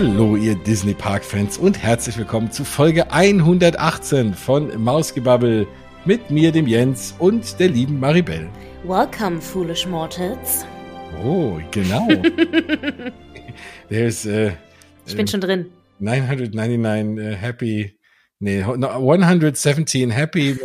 Hallo, ihr Disney Park Fans und herzlich willkommen zu Folge 118 von Mausgebabbel mit mir, dem Jens und der lieben Maribel. Welcome, foolish mortals. Oh, genau. There's, uh, ich bin uh, schon drin. 999 uh, happy, nee, 117 happy.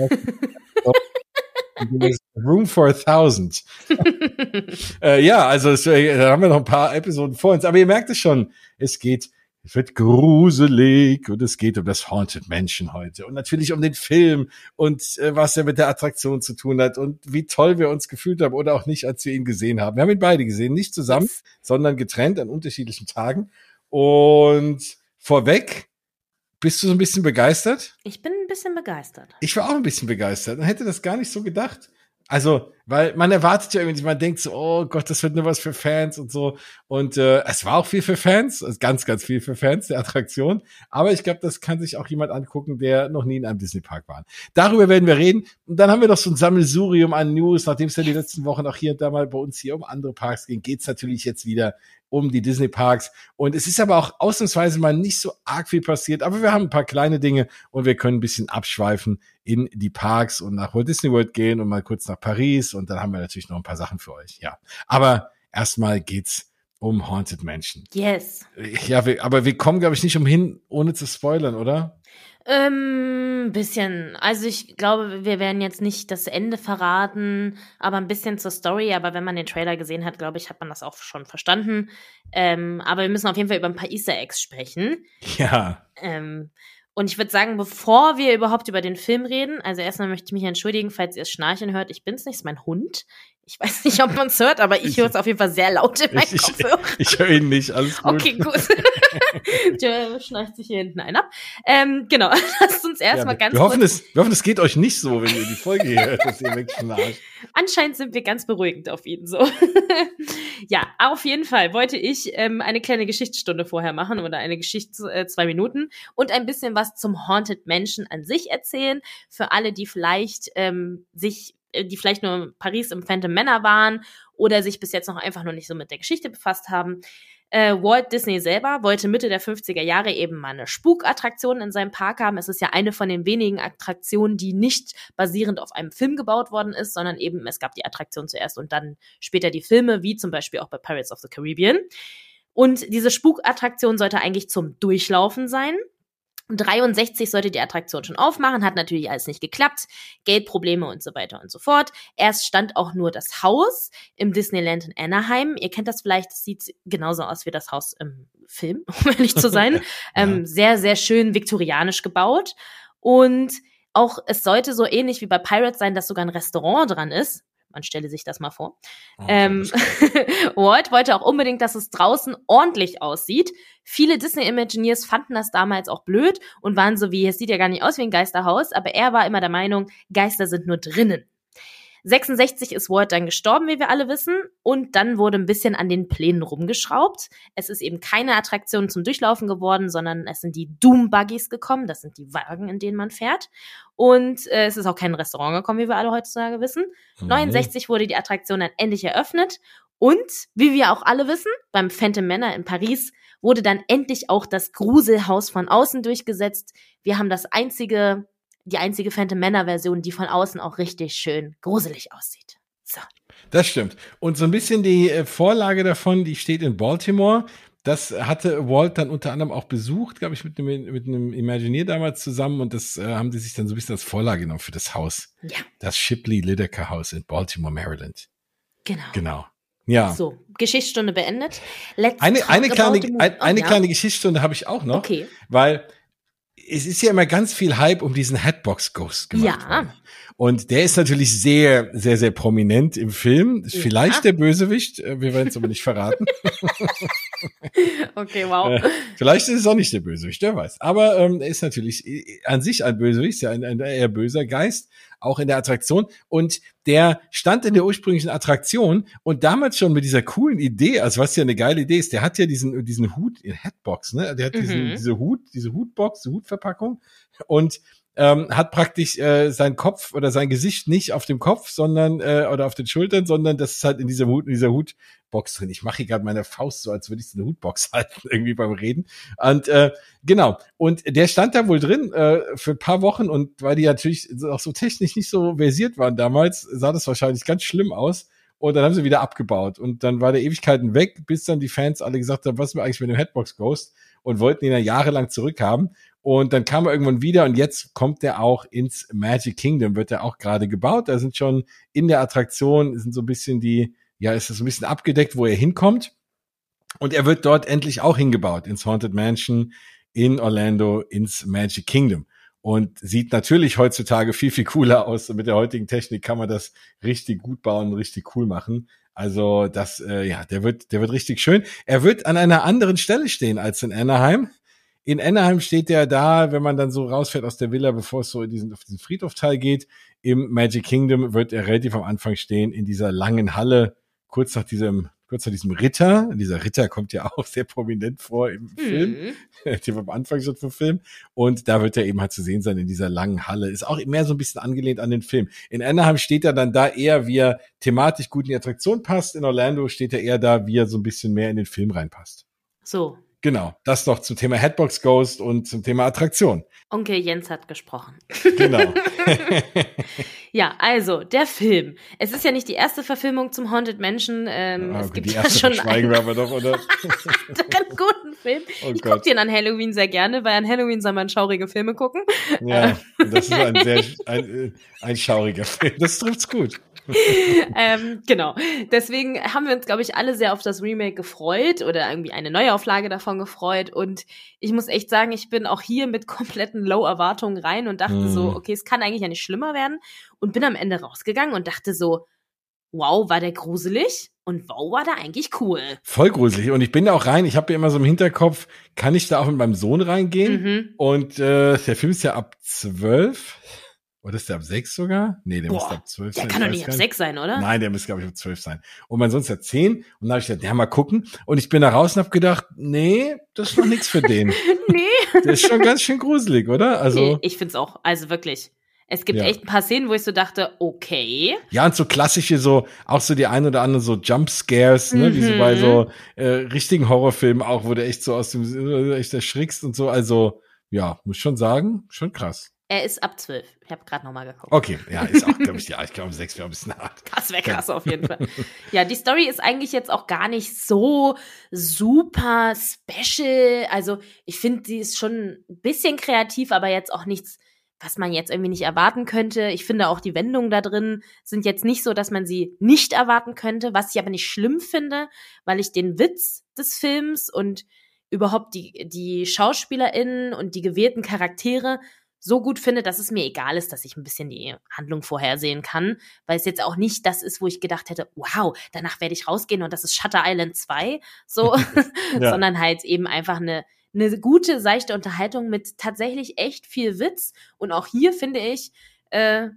Room for a thousand. äh, ja, also es, äh, da haben wir noch ein paar Episoden vor uns. Aber ihr merkt es schon, es geht, es wird gruselig und es geht um das Haunted Mansion heute und natürlich um den Film und äh, was er mit der Attraktion zu tun hat und wie toll wir uns gefühlt haben oder auch nicht, als wir ihn gesehen haben. Wir haben ihn beide gesehen, nicht zusammen, sondern getrennt an unterschiedlichen Tagen. Und vorweg, bist du so ein bisschen begeistert? Ich bin ein bisschen begeistert. Ich war auch ein bisschen begeistert und hätte das gar nicht so gedacht. Also, weil man erwartet ja irgendwie, man denkt so, oh Gott, das wird nur was für Fans und so. Und äh, es war auch viel für Fans, also ganz, ganz viel für Fans der Attraktion. Aber ich glaube, das kann sich auch jemand angucken, der noch nie in einem Disney-Park war. Darüber werden wir reden. Und dann haben wir noch so ein Sammelsurium an News, nachdem es ja die letzten Wochen auch hier und da mal bei uns hier um andere Parks ging, geht's natürlich jetzt wieder um die Disney Parks. Und es ist aber auch ausnahmsweise mal nicht so arg viel passiert. Aber wir haben ein paar kleine Dinge und wir können ein bisschen abschweifen in die Parks und nach Walt Disney World gehen und mal kurz nach Paris. Und dann haben wir natürlich noch ein paar Sachen für euch. Ja. Aber erstmal geht's um Haunted Mansion. Yes. Ja, wir, aber wir kommen, glaube ich, nicht umhin, ohne zu spoilern, oder? Ähm, bisschen. Also ich glaube, wir werden jetzt nicht das Ende verraten, aber ein bisschen zur Story. Aber wenn man den Trailer gesehen hat, glaube ich, hat man das auch schon verstanden. Ähm, aber wir müssen auf jeden Fall über ein paar Easter Eggs sprechen. Ja. Ähm, und ich würde sagen, bevor wir überhaupt über den Film reden, also erstmal möchte ich mich entschuldigen, falls ihr es schnarchen hört. Ich bin's nicht, ist mein Hund. Ich weiß nicht, ob man es hört, aber ich, ich höre es auf jeden Fall sehr laut in meinen ich, Kopfhörer. Ich, ich höre ihn nicht, alles gut. Okay, gut. Der schnarcht sich hier hinten ein ab. Ähm, genau, lasst uns erstmal ja, ganz wir hoffen, kurz es, Wir hoffen, es geht euch nicht so, wenn ihr die Folge hier hört, dass ihr wegschnarcht. Anscheinend sind wir ganz beruhigend auf ihn so. ja, auf jeden Fall wollte ich ähm, eine kleine Geschichtsstunde vorher machen oder eine Geschichte äh, zwei Minuten und ein bisschen was zum Haunted Mansion an sich erzählen. Für alle, die vielleicht ähm, sich die vielleicht nur Paris im Phantom Männer waren oder sich bis jetzt noch einfach nur nicht so mit der Geschichte befasst haben. Äh, Walt Disney selber wollte Mitte der 50er Jahre eben mal eine Spukattraktion in seinem Park haben. Es ist ja eine von den wenigen Attraktionen, die nicht basierend auf einem Film gebaut worden ist, sondern eben es gab die Attraktion zuerst und dann später die Filme, wie zum Beispiel auch bei Pirates of the Caribbean. Und diese Spukattraktion sollte eigentlich zum Durchlaufen sein. 63 sollte die Attraktion schon aufmachen, hat natürlich alles nicht geklappt, Geldprobleme und so weiter und so fort. Erst stand auch nur das Haus im Disneyland in Anaheim. Ihr kennt das vielleicht, das sieht genauso aus wie das Haus im Film, um ehrlich zu sein. ja. ähm, sehr, sehr schön viktorianisch gebaut. Und auch es sollte so ähnlich wie bei Pirates sein, dass sogar ein Restaurant dran ist. Man stelle sich das mal vor. Oh, ähm, Walt wollte auch unbedingt, dass es draußen ordentlich aussieht. Viele Disney Imagineers fanden das damals auch blöd und waren so wie, es sieht ja gar nicht aus wie ein Geisterhaus, aber er war immer der Meinung, Geister sind nur drinnen. 66 ist Walt dann gestorben, wie wir alle wissen, und dann wurde ein bisschen an den Plänen rumgeschraubt. Es ist eben keine Attraktion zum Durchlaufen geworden, sondern es sind die Doom Buggies gekommen. Das sind die Wagen, in denen man fährt. Und äh, es ist auch kein Restaurant gekommen, wie wir alle heutzutage wissen. Mhm. 69 wurde die Attraktion dann endlich eröffnet. Und, wie wir auch alle wissen, beim Phantom Manor in Paris wurde dann endlich auch das Gruselhaus von außen durchgesetzt. Wir haben das einzige die einzige Phantom Männer Version, die von außen auch richtig schön gruselig aussieht. So. Das stimmt. Und so ein bisschen die äh, Vorlage davon, die steht in Baltimore. Das hatte Walt dann unter anderem auch besucht, glaube ich, mit einem, mit einem Imagineer damals zusammen und das äh, haben die sich dann so ein bisschen als Vorlage genommen für das Haus. Ja. Das Shipley Lidecker Haus in Baltimore, Maryland. Genau. Genau. Ja. So, Geschichtsstunde beendet. Let's eine eine kleine, ein, eine oh, kleine ja. Geschichtsstunde habe ich auch noch. Okay. Weil es ist ja immer ganz viel Hype um diesen Hatbox Ghost gemacht. Ja. Worden. Und der ist natürlich sehr, sehr, sehr prominent im Film. Ist ja. Vielleicht der Bösewicht. Äh, wir werden es aber nicht verraten. okay, wow. Äh, vielleicht ist es auch nicht der Bösewicht, wer weiß. Aber ähm, er ist natürlich äh, an sich ein Bösewicht, ist ja ein, ein eher böser Geist auch in der Attraktion. Und der stand in der ursprünglichen Attraktion und damals schon mit dieser coolen Idee, also was ja eine geile Idee ist, der hat ja diesen, diesen Hut, Hatbox, ne? Der hat diesen, mhm. diese Hut, diese Hutbox, diese Hutverpackung. Und ähm, hat praktisch äh, sein Kopf oder sein Gesicht nicht auf dem Kopf, sondern äh, oder auf den Schultern, sondern das ist halt in dieser Hut, in dieser Hutbox drin. Ich mache hier gerade meine Faust so, als würde ich so eine Hutbox halten irgendwie beim Reden. Und äh, genau. Und der stand da wohl drin äh, für ein paar Wochen und weil die natürlich auch so technisch nicht so versiert waren damals, sah das wahrscheinlich ganz schlimm aus. Und dann haben sie wieder abgebaut. Und dann war der Ewigkeiten weg, bis dann die Fans alle gesagt haben, was ist mir eigentlich mit dem Headbox Ghost? Und wollten ihn ja jahrelang zurückhaben. Und dann kam er irgendwann wieder und jetzt kommt er auch ins Magic Kingdom, wird er auch gerade gebaut. Da sind schon in der Attraktion, sind so ein bisschen die, ja, ist das so ein bisschen abgedeckt, wo er hinkommt. Und er wird dort endlich auch hingebaut, ins Haunted Mansion in Orlando, ins Magic Kingdom. Und sieht natürlich heutzutage viel, viel cooler aus. Mit der heutigen Technik kann man das richtig gut bauen, richtig cool machen. Also das, äh, ja, der wird, der wird richtig schön. Er wird an einer anderen Stelle stehen als in Anaheim. In Anaheim steht er da, wenn man dann so rausfährt aus der Villa, bevor es so in diesen, auf diesen Friedhofteil geht. Im Magic Kingdom wird er relativ am Anfang stehen, in dieser langen Halle, kurz nach diesem, kurz nach diesem Ritter. Dieser Ritter kommt ja auch sehr prominent vor im Film. Mhm. Die am Anfang schon vom Film. Und da wird er eben halt zu sehen sein in dieser langen Halle. Ist auch mehr so ein bisschen angelehnt an den Film. In Anaheim steht er dann da eher, wie er thematisch gut in die Attraktion passt. In Orlando steht er eher da, wie er so ein bisschen mehr in den Film reinpasst. So, Genau, das noch zum Thema Headbox Ghost und zum Thema Attraktion. Onkel Jens hat gesprochen. Genau. Ja, also, der Film. Es ist ja nicht die erste Verfilmung zum Haunted Mansion. Ähm, Ah, es gibt die ja erste schon verschweigen wir aber doch, oder? einen guten Film. Oh ich gucke den an Halloween sehr gerne, weil an Halloween soll man schaurige Filme gucken. Ja, das ist ein sehr ein, äh, ein schauriger Film. Das trifft's gut. ähm, genau. Deswegen haben wir uns, glaube ich, alle sehr auf das Remake gefreut oder irgendwie eine Neuauflage davon gefreut. Und ich muss echt sagen, ich bin auch hier mit kompletten Low-Erwartungen rein und dachte Mhm. so, okay, es kann eigentlich ja nicht schlimmer werden. Und bin am Ende rausgegangen und dachte so, wow, war der gruselig und wow, war der eigentlich cool. Voll gruselig. Und ich bin da auch rein. Ich habe ja immer so im Hinterkopf, kann ich da auch mit meinem Sohn reingehen? Mhm. Und äh, der Film ist ja ab zwölf. Oder ist der ab sechs sogar? Nee, der Boah, müsste ab zwölf Der sein. kann Ich doch nicht ab sechs sein, oder? Nein, der müsste, glaube ich, ab zwölf sein. Und mein Sohn ist ja zehn. Und dann habe ich gesagt, ja, mal gucken. Und ich bin da raus und habe gedacht, nee, das ist noch nichts für den. nee. Der ist schon ganz schön gruselig, oder? Also, Nee, ich find's auch, also wirklich. Es gibt Ja. echt ein paar Szenen, wo ich so dachte, okay. ja, und so klassische, so, auch so die ein oder anderen so Jumpscares, ne, wie so Mhm. bei so äh, richtigen Horrorfilmen auch, wo du echt so aus dem, äh, echt erschrickst und so. Also, ja, muss schon sagen, schon krass. Er ist ab zwölf. Ich habe gerade nochmal geguckt. Okay, ja, ist auch, glaube ich, ja, ich glaube, sechs wäre ein bisschen hart. Das wäre krass auf jeden Fall. Ja, die Story ist eigentlich jetzt auch gar nicht so super special. Also ich finde, sie ist schon ein bisschen kreativ, aber jetzt auch nichts, was man jetzt irgendwie nicht erwarten könnte. Ich finde auch die Wendungen da drin sind jetzt nicht so, dass man sie nicht erwarten könnte, was ich aber nicht schlimm finde, weil ich den Witz des Films und überhaupt die, die SchauspielerInnen und die gewählten Charaktere so gut finde, dass es mir egal ist, dass ich ein bisschen die Handlung vorhersehen kann, weil es jetzt auch nicht das ist, wo ich gedacht hätte, wow, danach werde ich rausgehen und das ist Shutter Island 2, so, Ja. sondern halt eben einfach eine, eine gute, seichte Unterhaltung mit tatsächlich echt viel Witz und auch hier finde ich äh,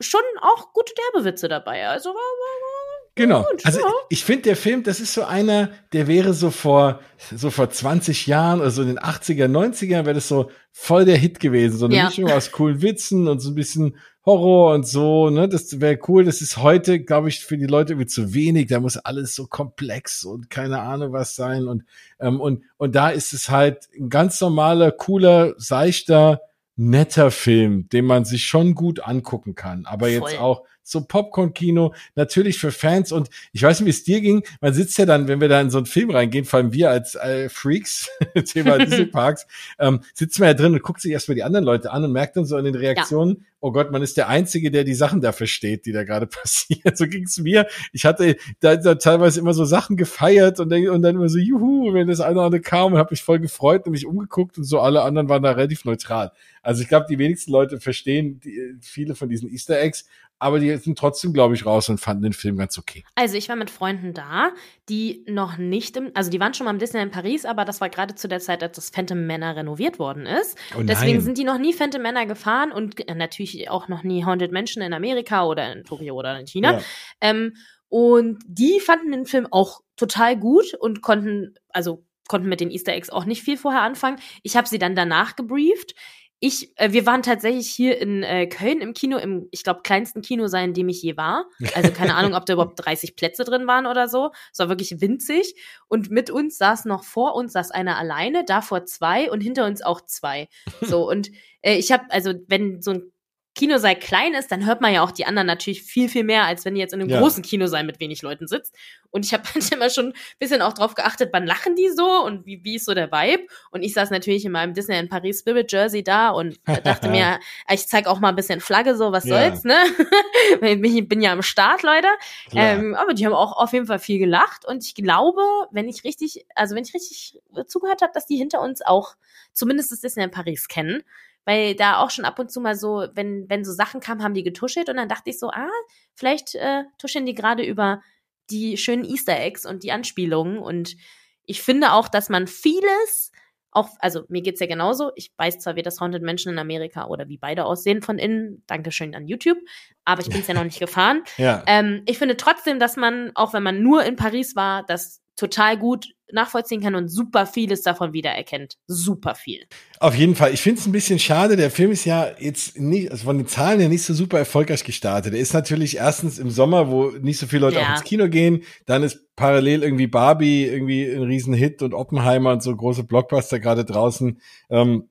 schon auch gute Derbewitze dabei. Also war, war, Genau. Gut, Also ich finde, der Film, das ist so einer, der wäre so vor, so vor 20 Jahren oder so in den 80er, 90er, wäre das so voll der Hit gewesen. So eine Ja. Mischung aus coolen Witzen und so ein bisschen Horror und so, ne? Das wäre cool. Das ist heute, glaube ich, für die Leute irgendwie zu wenig. Da muss alles so komplex und keine Ahnung was sein. Und, ähm, und, und da ist es halt ein ganz normaler, cooler, seichter, netter Film, den man sich schon gut angucken kann. Aber jetzt Voll. auch so Popcorn-Kino, natürlich für Fans und ich weiß nicht, wie es dir ging. Man sitzt ja dann, wenn wir da in so einen Film reingehen, vor allem wir als äh, Freaks, Thema Disney Parks, ähm, sitzt man ja drin und guckt sich erstmal die anderen Leute an und merkt dann so in den Reaktionen, oh Gott, man ist der Einzige, der die Sachen da versteht, die da gerade passieren. So ging's mir. Ich hatte da, da teilweise immer so Sachen gefeiert und dann, und dann immer so, juhu, wenn das eine oder andere kam und habe mich voll gefreut und mich umgeguckt und so alle anderen waren da relativ neutral. Also ich glaube, die wenigsten Leute verstehen die, viele von diesen Easter Eggs, aber die sind trotzdem, glaube ich, raus und fanden den Film ganz okay. Also ich war mit Freunden da, die noch nicht im, also die waren schon mal im Disneyland Paris, aber das war gerade zu der Zeit, als das Phantom Manor renoviert worden ist. Oh Deswegen sind die noch nie Phantom Manor gefahren und äh, natürlich auch noch nie Haunted Mansion in Amerika oder in Tokio oder in China. Ja. Ähm, und die fanden den Film auch total gut und konnten, also konnten mit den Easter Eggs auch nicht viel vorher anfangen. Ich habe sie dann danach gebrieft. ich, äh, wir waren tatsächlich hier in äh, Köln im Kino, im, ich glaube, kleinsten Kino sein, in dem ich je war. Also keine Ahnung, ob da überhaupt 30 Plätze drin waren oder so. Es war wirklich winzig. Und mit uns saß noch vor uns saß einer alleine, davor zwei und hinter uns auch zwei. So, und äh, ich habe, also wenn so ein Kinosaal klein ist, dann hört man ja auch die anderen natürlich viel, viel mehr, als wenn die jetzt in einem ja. großen Kinosaal mit wenig Leuten sitzt. Und ich habe manchmal schon ein bisschen auch drauf geachtet, wann lachen die so und wie, wie ist so der Vibe. Und ich saß natürlich in meinem Disney in Paris Spirit Jersey da und dachte mir, ich zeig auch mal ein bisschen Flagge, so was ja. soll's, ne? ich bin ja am Start, Leute. Ähm, aber die haben auch auf jeden Fall viel gelacht. Und ich glaube, wenn ich richtig, also wenn ich richtig zugehört habe, dass die hinter uns auch zumindest das Disney in Paris kennen weil da auch schon ab und zu mal so, wenn, wenn so Sachen kamen, haben die getuschelt und dann dachte ich so, ah, vielleicht äh, tuscheln die gerade über die schönen Easter Eggs und die Anspielungen und ich finde auch, dass man vieles auch, also mir geht's ja genauso. Ich weiß zwar, wie das Haunted Menschen in Amerika oder wie beide aussehen von innen. Dankeschön an YouTube. Aber ich bin's ja noch nicht gefahren. Ja. Ähm, ich finde trotzdem, dass man, auch wenn man nur in Paris war, das total gut nachvollziehen kann und super vieles davon wiedererkennt. Super viel. Auf jeden Fall. Ich finde es ein bisschen schade. Der Film ist ja jetzt nicht, also von den Zahlen her nicht so super erfolgreich gestartet. Er ist natürlich erstens im Sommer, wo nicht so viele Leute ja. auch ins Kino gehen. Dann ist parallel irgendwie Barbie irgendwie ein Riesenhit und Oppenheimer und so große Blockbuster gerade draußen. Ähm,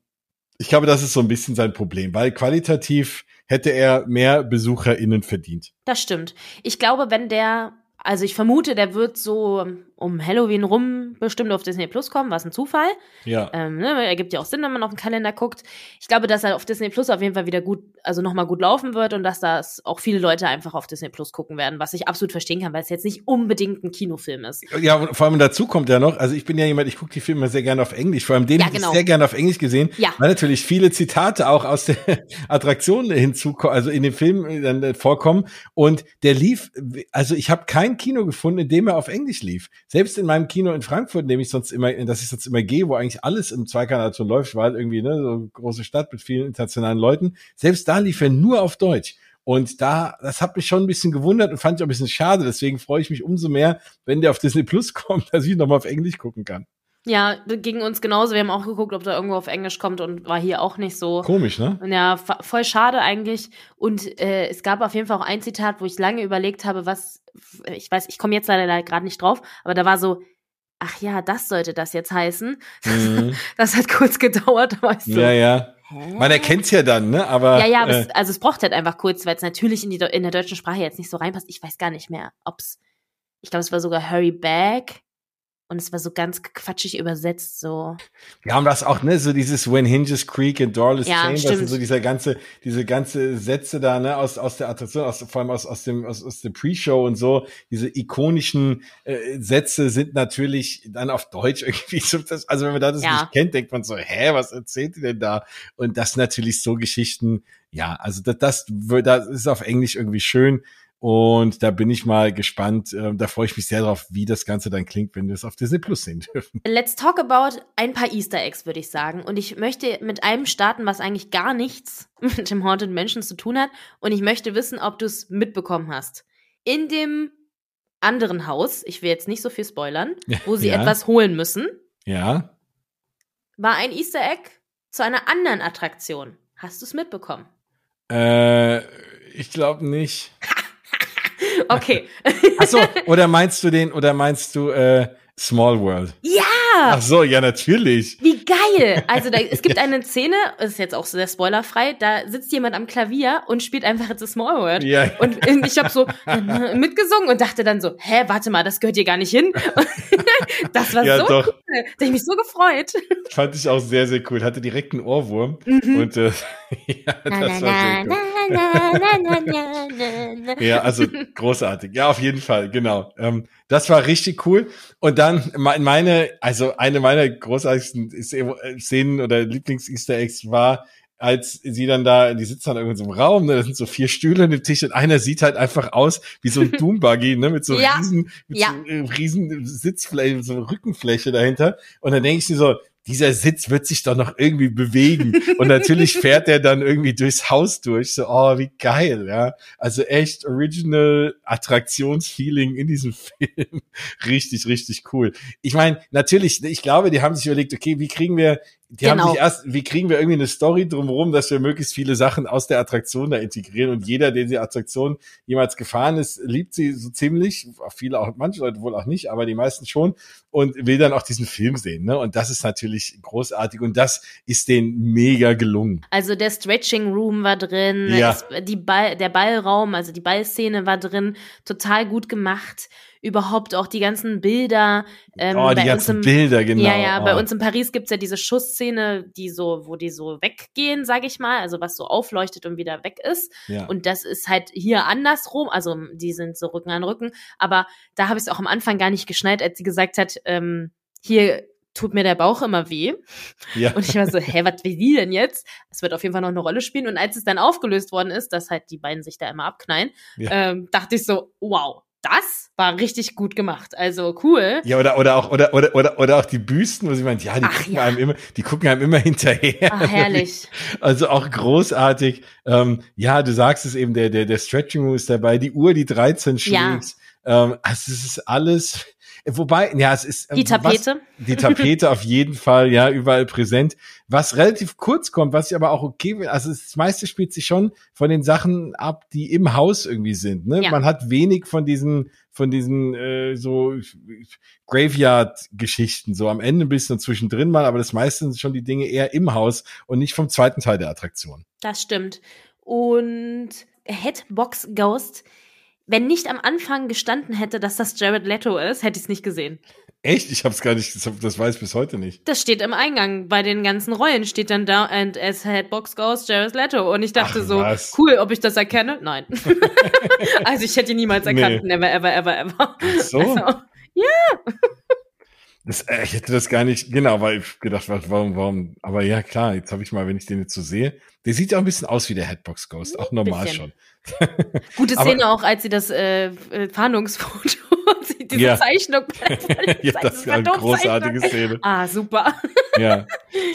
ich glaube, das ist so ein bisschen sein Problem, weil qualitativ hätte er mehr BesucherInnen verdient. Das stimmt. Ich glaube, wenn der also ich vermute, der wird so um Halloween rum bestimmt auf Disney Plus kommen, was ein Zufall. Ja. Ähm, ne, ergibt ja auch Sinn, wenn man auf den Kalender guckt. Ich glaube, dass er auf Disney Plus auf jeden Fall wieder gut, also nochmal gut laufen wird und dass das auch viele Leute einfach auf Disney Plus gucken werden, was ich absolut verstehen kann, weil es jetzt nicht unbedingt ein Kinofilm ist. Ja, und vor allem dazu kommt ja noch, also ich bin ja jemand, ich gucke die Filme sehr gerne auf Englisch, vor allem den ja, genau. ich sehr gerne auf Englisch gesehen, ja. weil natürlich viele Zitate auch aus der Attraktion hinzukommen, also in dem Film dann äh, vorkommen und der lief, also ich habe kein Kino gefunden, in dem er auf Englisch lief. Selbst in meinem Kino in Frankfurt, in dem ich sonst immer, in das ich sonst immer gehe, wo eigentlich alles im Zweikanal so läuft, weil irgendwie, ne, so große Stadt mit vielen internationalen Leuten. Selbst da lief er nur auf Deutsch. Und da, das hat mich schon ein bisschen gewundert und fand ich auch ein bisschen schade. Deswegen freue ich mich umso mehr, wenn der auf Disney Plus kommt, dass ich nochmal auf Englisch gucken kann. Ja, ging uns genauso. Wir haben auch geguckt, ob da irgendwo auf Englisch kommt und war hier auch nicht so. Komisch, ne? Ja, voll schade eigentlich. Und äh, es gab auf jeden Fall auch ein Zitat, wo ich lange überlegt habe, was, ich weiß, ich komme jetzt leider gerade nicht drauf, aber da war so, ach ja, das sollte das jetzt heißen. Mhm. Das hat kurz gedauert, ich so, Ja, ja. Man erkennt's ja dann, ne? Aber. Ja, ja, aber äh, es, also es braucht halt einfach kurz, weil es natürlich in, die, in der deutschen Sprache jetzt nicht so reinpasst. Ich weiß gar nicht mehr, ob's. Ich glaube, es war sogar Hurry Back und es war so ganz quatschig übersetzt, so. Ja, und das auch, ne, so dieses When Hinges Creek and Doorless ja, Chambers und so dieser ganze, diese ganze Sätze da, ne, aus, aus der Attraktion, aus, vor allem aus, aus dem, aus, aus der Pre-Show und so, diese ikonischen äh, Sätze sind natürlich dann auf Deutsch irgendwie so, das, also wenn man das ja. nicht kennt, denkt man so, hä, was erzählt ihr denn da? Und das natürlich so Geschichten, ja, also das, das, das ist auf Englisch irgendwie schön. Und da bin ich mal gespannt. Äh, da freue ich mich sehr drauf, wie das Ganze dann klingt, wenn wir es auf Disney Plus sehen dürfen. Let's talk about ein paar Easter Eggs, würde ich sagen. Und ich möchte mit einem starten, was eigentlich gar nichts mit dem Haunted Mansion zu tun hat. Und ich möchte wissen, ob du es mitbekommen hast. In dem anderen Haus, ich will jetzt nicht so viel spoilern, wo sie ja. etwas holen müssen. Ja. War ein Easter Egg zu einer anderen Attraktion. Hast du es mitbekommen? Äh, ich glaube nicht. Okay. Achso, oder meinst du den, oder meinst du äh, Small World? Ja! Ach so, ja, natürlich. Wie geil! Also da, es gibt eine Szene, ist jetzt auch sehr spoilerfrei, da sitzt jemand am Klavier und spielt einfach It's a Small World. Ja. Und ich habe so mitgesungen und dachte dann so, hä, warte mal, das gehört hier gar nicht hin. das war ja, so doch. cool. Da hab ich mich so gefreut. Fand ich auch sehr, sehr cool. Hatte direkt einen Ohrwurm. Mhm. Und äh, ja, das war sehr cool ja, also großartig. Ja, auf jeden Fall, genau. Ähm, das war richtig cool. Und dann meine, also eine meiner großartigsten Szenen oder Lieblings-Easter Eggs war, als sie dann da, die sitzen dann in so einem Raum, ne, da sind so vier Stühle an dem Tisch und einer sieht halt einfach aus wie so ein Doombuggy, ne, mit so ja. riesen, mit ja. so äh, riesen Sitzfläche, so Rückenfläche dahinter. Und dann denke ich mir so, dieser Sitz wird sich doch noch irgendwie bewegen. Und natürlich fährt er dann irgendwie durchs Haus durch. So, oh, wie geil, ja. Also echt original Attraktionsfeeling in diesem Film. richtig, richtig cool. Ich meine, natürlich, ich glaube, die haben sich überlegt, okay, wie kriegen wir die haben Genau. sich erst, wie kriegen wir irgendwie eine Story drumherum, dass wir möglichst viele Sachen aus der Attraktion da integrieren und jeder, der die Attraktion jemals gefahren ist, liebt sie so ziemlich, viele auch, manche Leute wohl auch nicht, aber die meisten schon und will dann auch diesen Film sehen, ne? Und das ist natürlich großartig und das ist denen mega gelungen. Also der Stretching Room war drin, Ja. die Ball, der Ballraum, also die Ballszene war drin, total gut gemacht. Überhaupt auch die ganzen Bilder. Ähm, oh, die bei uns ganzen im, Bilder, genau. Ja, ja, bei oh. uns in Paris gibt's ja diese Schussszene, die so, wo die so weggehen, sag ich mal, also was so aufleuchtet und wieder weg ist. ja. Und das ist halt hier andersrum, also die sind so Rücken an Rücken. Aber da habe ich es auch am Anfang gar nicht geschnallt, als sie gesagt hat, ähm, hier tut mir der Bauch immer weh. ja. Und ich war so, hä, was will die denn jetzt? Es wird auf jeden Fall noch eine Rolle spielen. Und als es dann aufgelöst worden ist, dass halt die beiden sich da immer abknallen, Ja. ähm, dachte ich so, wow, das war richtig gut gemacht. Also cool. Ja, oder, oder auch, oder, oder, oder, oder auch die Büsten, wo sie meint, ja, die Ach, gucken ja. einem immer, die gucken einem immer hinterher. Ach, herrlich. Also auch großartig. Ähm, ja, du sagst es eben, der, der, der Stretching Room ist dabei, die Uhr, die 13 schlägt. Ja. Ähm, also es ist alles, wobei, ja, es ist. ähm, Die Tapete. Was, die Tapete auf jeden Fall, ja, überall präsent. Was relativ kurz kommt, was ich aber auch okay finde, also das meiste spielt sich schon von den Sachen ab, die im Haus irgendwie sind. Ne? Ja. Man hat wenig von diesen, von diesen äh, so Graveyard-Geschichten, so am Ende ein bisschen zwischendrin mal, aber das meiste sind schon die Dinge eher im Haus und nicht vom zweiten Teil der Attraktion. Das stimmt. Und Headbox Ghost, wenn nicht am Anfang gestanden hätte, dass das Jared Leto ist, hätte ich es nicht gesehen. Echt? Ich hab's gar nicht, das, das weiß ich bis heute nicht. Das steht im Eingang. Bei den ganzen Rollen steht dann da, and as Headbox Ghost, Jared Leto. Und ich dachte Ach, so, was? cool, ob ich das erkenne? Nein. also ich hätte ihn niemals erkannt. Nee. Never, ever, ever, ever. So? Also, Das, äh, ich hätte das gar nicht, genau, weil ich gedacht, was, warum, warum, aber ja, klar, jetzt habe ich mal, wenn ich den jetzt so sehe, der sieht ja auch ein bisschen aus wie der Headbox Ghost, auch normal bisschen. schon. gute Aber- Szene auch, als sie das äh, äh, Fahndungsfoto, diese Ja. Zeichnung. ja, das war eine großartige Szene. Ah, super. Ja.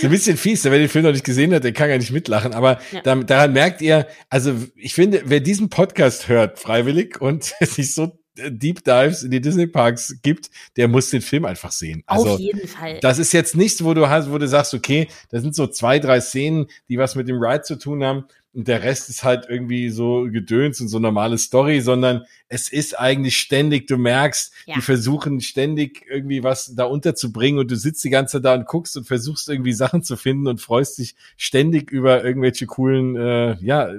So ein bisschen fies, wer den Film noch nicht gesehen hat, der kann ja nicht mitlachen, aber Ja. da, daran merkt ihr, also ich finde, wer diesen Podcast hört, freiwillig und sich so äh, Deep Dives in die Disney Parks gibt, der muss den Film einfach sehen. Also, Auf jeden Fall. Das ist jetzt nichts, wo du hast, wo du sagst, okay, da sind so zwei, drei Szenen, die was mit dem Ride zu tun haben und der Rest ist halt irgendwie so Gedöns und so normale Story, sondern es ist eigentlich ständig, du merkst, Ja. die versuchen ständig irgendwie was da unterzubringen und du sitzt die ganze Zeit da und guckst und versuchst irgendwie Sachen zu finden und freust dich ständig über irgendwelche coolen, äh, ja,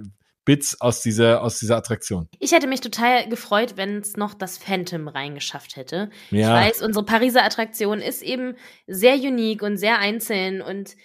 Bits aus dieser, aus dieser Attraktion. Ich hätte mich total gefreut, wenn es noch das Phantom reingeschafft hätte. Ja. Ich weiß, unsere Pariser Attraktion ist eben sehr unique und sehr einzeln und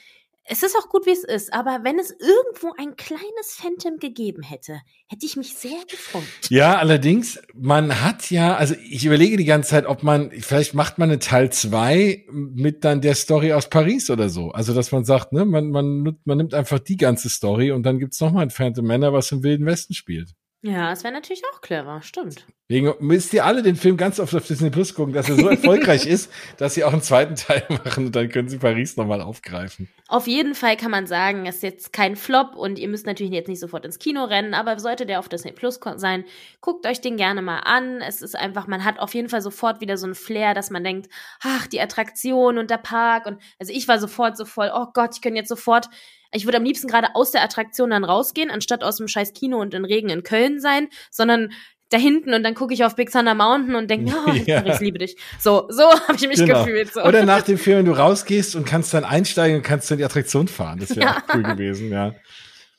es ist auch gut, wie es ist, aber wenn es irgendwo ein kleines Phantom gegeben hätte, hätte ich mich sehr gefreut. Ja, allerdings, man hat ja, also ich überlege die ganze Zeit, ob man, vielleicht macht man eine Teil zwei mit dann der Story aus Paris oder so. Also, dass man sagt, ne, man, man, nimmt- man nimmt einfach die ganze Story und dann gibt's noch mal ein Phantom Manor, was im Wilden Westen spielt. Ja, es wäre natürlich auch clever, stimmt. Wegen müsst ihr alle den Film ganz oft auf Disney Plus gucken, dass er so erfolgreich ist, dass sie auch einen zweiten Teil machen und dann können sie Paris nochmal aufgreifen. Auf jeden Fall kann man sagen, es ist jetzt kein Flop und ihr müsst natürlich jetzt nicht sofort ins Kino rennen, aber sollte der auf Disney Plus sein, guckt euch den gerne mal an. Es ist einfach, man hat auf jeden Fall sofort wieder so ein Flair, dass man denkt, ach, die Attraktion und der Park und also ich war sofort so voll, oh Gott, ich könnte jetzt sofort, ich würde am liebsten gerade aus der Attraktion dann rausgehen, anstatt aus dem scheiß Kino und in Regen in Köln sein, sondern da hinten und dann gucke ich auf Big Thunder Mountain und denke, oh, Ja. ich liebe dich. So, so habe ich mich Genau. gefühlt. So. Oder nach dem Film, wenn du rausgehst und kannst dann einsteigen und kannst dann die Attraktion fahren. Das wäre Ja. auch cool gewesen, ja.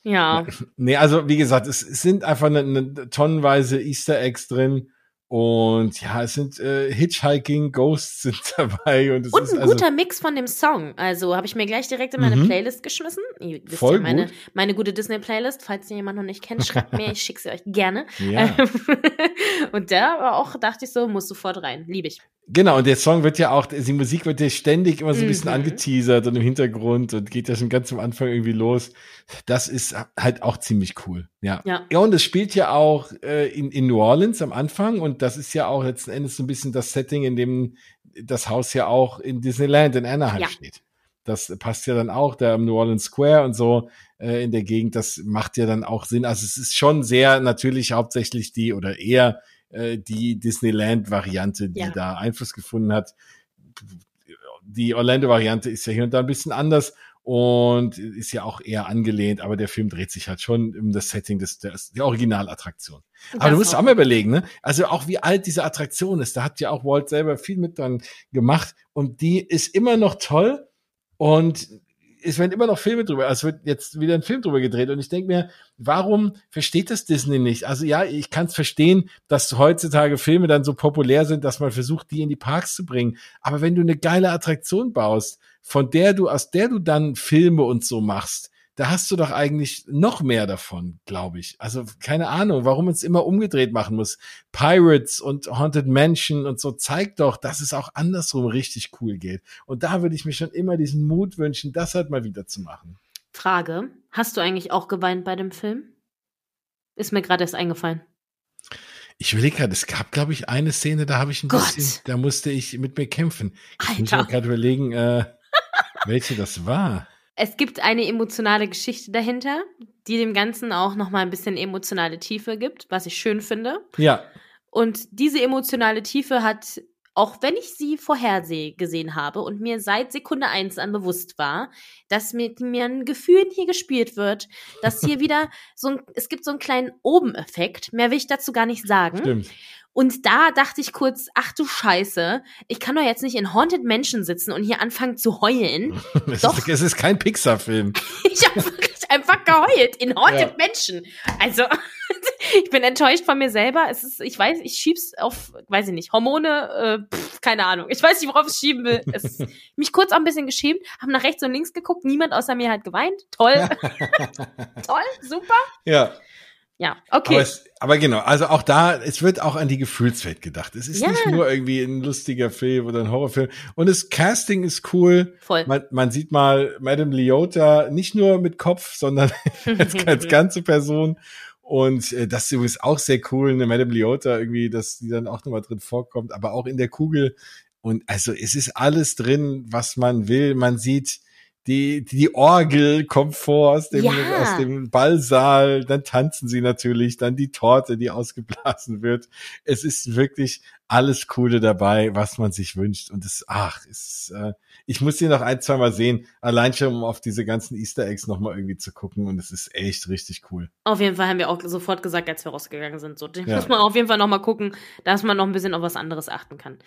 ja. Nee, also wie gesagt, es, es sind einfach eine, eine tonnenweise Easter Eggs drin und ja, es sind äh, Hitchhiking Ghosts sind dabei und es Und ein also guter Mix von dem Song. Also habe ich mir gleich direkt in meine Mhm. Playlist geschmissen. Ihr wisst Voll ja, meine, gut. meine gute Disney-Playlist. Falls ihr jemand noch nicht kennt, schreibt mir, ich schicke sie euch gerne. ja. Und da war auch, dachte ich so, muss sofort rein. Liebe ich. Genau, und der Song wird ja auch, die Musik wird ja ständig immer so ein bisschen Mhm. angeteasert und im Hintergrund und geht ja schon ganz am Anfang irgendwie los. Das ist halt auch ziemlich cool. Ja. Ja. Ja, und es spielt ja auch äh, in, in New Orleans am Anfang und das ist ja auch letzten Endes so ein bisschen das Setting, in dem das Haus ja auch in Disneyland in Anaheim Ja. steht. Das passt ja dann auch da im New Orleans Square und so äh, in der Gegend. Das macht ja dann auch Sinn. Also es ist schon sehr natürlich hauptsächlich die oder eher äh, die Disneyland-Variante, die Ja. da Einfluss gefunden hat. Die Orlando-Variante ist ja hier und da ein bisschen anders. und ist ja auch eher angelehnt, aber der Film dreht sich halt schon um das Setting des, des der Originalattraktion. Aber du musst auch mal überlegen, ne? Also auch wie alt diese Attraktion ist. Da hat ja auch Walt selber viel mit dran gemacht und die ist immer noch toll und es werden immer noch Filme drüber, also es wird jetzt wieder ein Film drüber gedreht und ich denke mir, warum versteht das Disney nicht? Also ja, ich kann es verstehen, dass heutzutage Filme dann so populär sind, dass man versucht, die in die Parks zu bringen. Aber wenn du eine geile Attraktion baust, von der du, aus der du dann Filme und so machst, da hast du doch eigentlich noch mehr davon, glaube ich. Also keine Ahnung, warum man es immer umgedreht machen muss. Pirates und Haunted Mansion und so zeigt doch, dass es auch andersrum richtig cool geht. Und da würde ich mir schon immer diesen Mut wünschen, das halt mal wieder zu machen. Frage, hast du eigentlich auch geweint bei dem Film? Ist mir gerade erst eingefallen. Ich überlege gerade, es gab, glaube ich, eine Szene, da habe ich ein Gott. bisschen, da musste ich mit mir kämpfen. Ich Alter. muss mir gerade überlegen, äh, welche das war. Es gibt eine emotionale Geschichte dahinter, die dem Ganzen auch noch mal ein bisschen emotionale Tiefe gibt, was ich schön finde. Ja. Und diese emotionale Tiefe hat, auch wenn ich sie vorherseh gesehen habe und mir seit Sekunde eins an bewusst war, dass mit mir ein Gefühl hier gespielt wird, dass hier wieder so ein, es gibt so einen kleinen Oben-Effekt. Mehr will ich dazu gar nicht sagen. Stimmt. Und da dachte ich kurz, ach du Scheiße, ich kann doch jetzt nicht in Haunted Mansion sitzen und hier anfangen zu heulen. es, doch. Ist, es ist kein Pixar-Film. ich habe einfach geheult in Haunted ja. Mansion. Also, ich bin enttäuscht von mir selber. Es ist, ich weiß, ich schieb's auf, weiß ich nicht, Hormone, äh, pff, keine Ahnung. Ich weiß nicht, worauf ich schieben will. Es ist, mich kurz auch ein bisschen geschämt, habe nach rechts und links geguckt, niemand außer mir hat geweint. Toll. Toll, super. Ja. Ja, okay. Aber, es, aber, genau, also auch da, es wird auch an die Gefühlswelt gedacht. Es ist ja. nicht nur irgendwie ein lustiger Film oder ein Horrorfilm. Und das Casting ist cool. Voll. Man, man sieht mal Madame Leota nicht nur mit Kopf, sondern als, als ganze Person. Und äh, das ist übrigens auch sehr cool, eine Madame Leota irgendwie, dass die dann auch nochmal drin vorkommt, aber auch in der Kugel. Und also es ist alles drin, was man will. Man sieht die, die Orgel kommt vor aus dem, ja. aus dem Ballsaal, dann tanzen sie natürlich, dann die Torte, die ausgeblasen wird. Es ist wirklich alles Coole dabei, was man sich wünscht. Und es, ach, es, äh, ich muss sie noch ein, zwei Mal sehen, allein schon, um auf diese ganzen Easter Eggs nochmal irgendwie zu gucken. Und es ist echt richtig cool. Auf jeden Fall haben wir auch sofort gesagt, als wir rausgegangen sind. So, den ja. muss man auf jeden Fall nochmal gucken, dass man noch ein bisschen auf was anderes achten kann.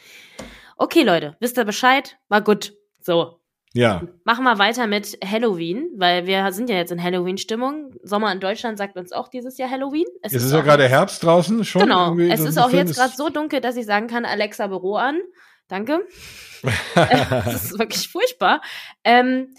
Okay, Leute, wisst ihr Bescheid? War gut. So, ja. Machen wir weiter mit Halloween, weil wir sind ja jetzt in Halloween-Stimmung. Sommer in Deutschland sagt uns auch dieses Jahr Halloween. Es, es ist, ja gerade Herbst draußen schon. Genau. Es ist auch jetzt gerade so dunkel, dass ich sagen kann, Alexa Büro an. Danke. das ist wirklich furchtbar. Ähm,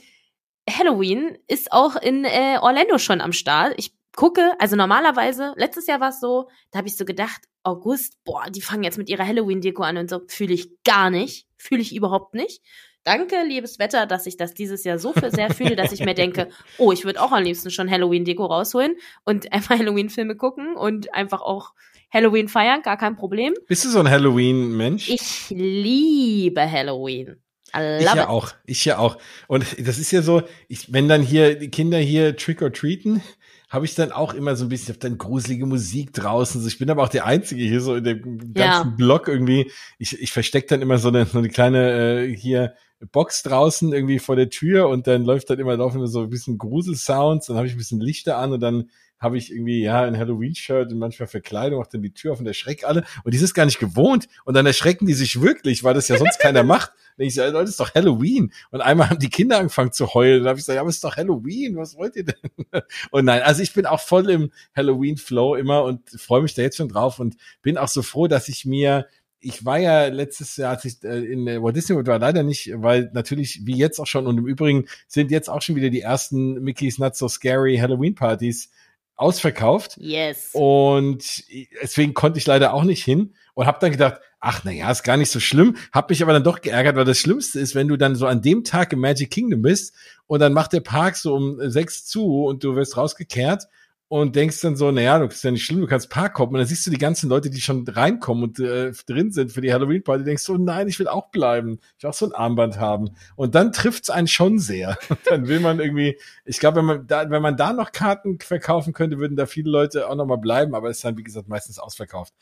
Halloween ist auch in äh, Orlando schon am Start. Ich gucke, also normalerweise, letztes Jahr war es so, da habe ich so gedacht, August, boah, die fangen jetzt mit ihrer Halloween-Deko an und so, fühle ich gar nicht, fühle ich überhaupt nicht. Danke, liebes Wetter, dass ich das dieses Jahr so sehr fühle, dass ich mir denke, oh, ich würde auch am liebsten schon Halloween-Deko rausholen und einfach Halloween-Filme gucken und einfach auch Halloween feiern, gar kein Problem. Bist du so ein Halloween-Mensch? Ich liebe Halloween. Ich ja it. auch, ich ja auch. Und das ist ja so, ich, wenn dann hier die Kinder hier trick or treaten, habe ich dann auch immer so ein bisschen auf dann gruselige Musik draußen. Ich bin aber auch der Einzige hier so in dem ganzen ja. Block irgendwie. Ich, ich verstecke dann immer so eine, so eine kleine äh, hier Box draußen irgendwie vor der Tür und dann läuft dann immer laufen so ein bisschen Gruselsounds, dann habe ich ein bisschen Lichter an und dann habe ich irgendwie, ja, ein Halloween-Shirt und manchmal Verkleidung, macht dann die Tür auf und erschreckt alle. Und die ist gar nicht gewohnt. Und dann erschrecken die sich wirklich, weil das ja sonst keiner macht. Und ich sage, Leute, das ist doch Halloween. Und einmal haben die Kinder angefangen zu heulen. Und dann habe ich gesagt, ja, aber es ist doch Halloween, was wollt ihr denn? Und nein, also ich bin auch voll im Halloween-Flow immer und freue mich da jetzt schon drauf und bin auch so froh, dass ich mir ich war ja letztes Jahr, als ich äh, in Walt Disney World war, leider nicht, weil natürlich, wie jetzt auch schon, und im Übrigen sind jetzt auch schon wieder die ersten Mickey's Not So Scary Halloween Partys ausverkauft. Yes. Und deswegen konnte ich leider auch nicht hin und habe dann gedacht, ach na ja, ist gar nicht so schlimm. Hab mich aber dann doch geärgert, weil das Schlimmste ist, wenn du dann so an dem Tag im Magic Kingdom bist und dann macht der Park so um sechs zu und du wirst rausgekehrt und denkst dann so, naja, du ist ja nicht schlimm, du kannst Park hoppen. Und dann siehst du die ganzen Leute, die schon reinkommen und äh, drin sind für die Halloween-Party, denkst so, nein, ich will auch bleiben. Ich will auch so ein Armband haben. Und dann trifft's einen schon sehr. Und dann will man irgendwie, ich glaube, wenn man da, wenn man da noch Karten verkaufen könnte, würden da viele Leute auch nochmal bleiben, aber es ist dann, wie gesagt, meistens ausverkauft.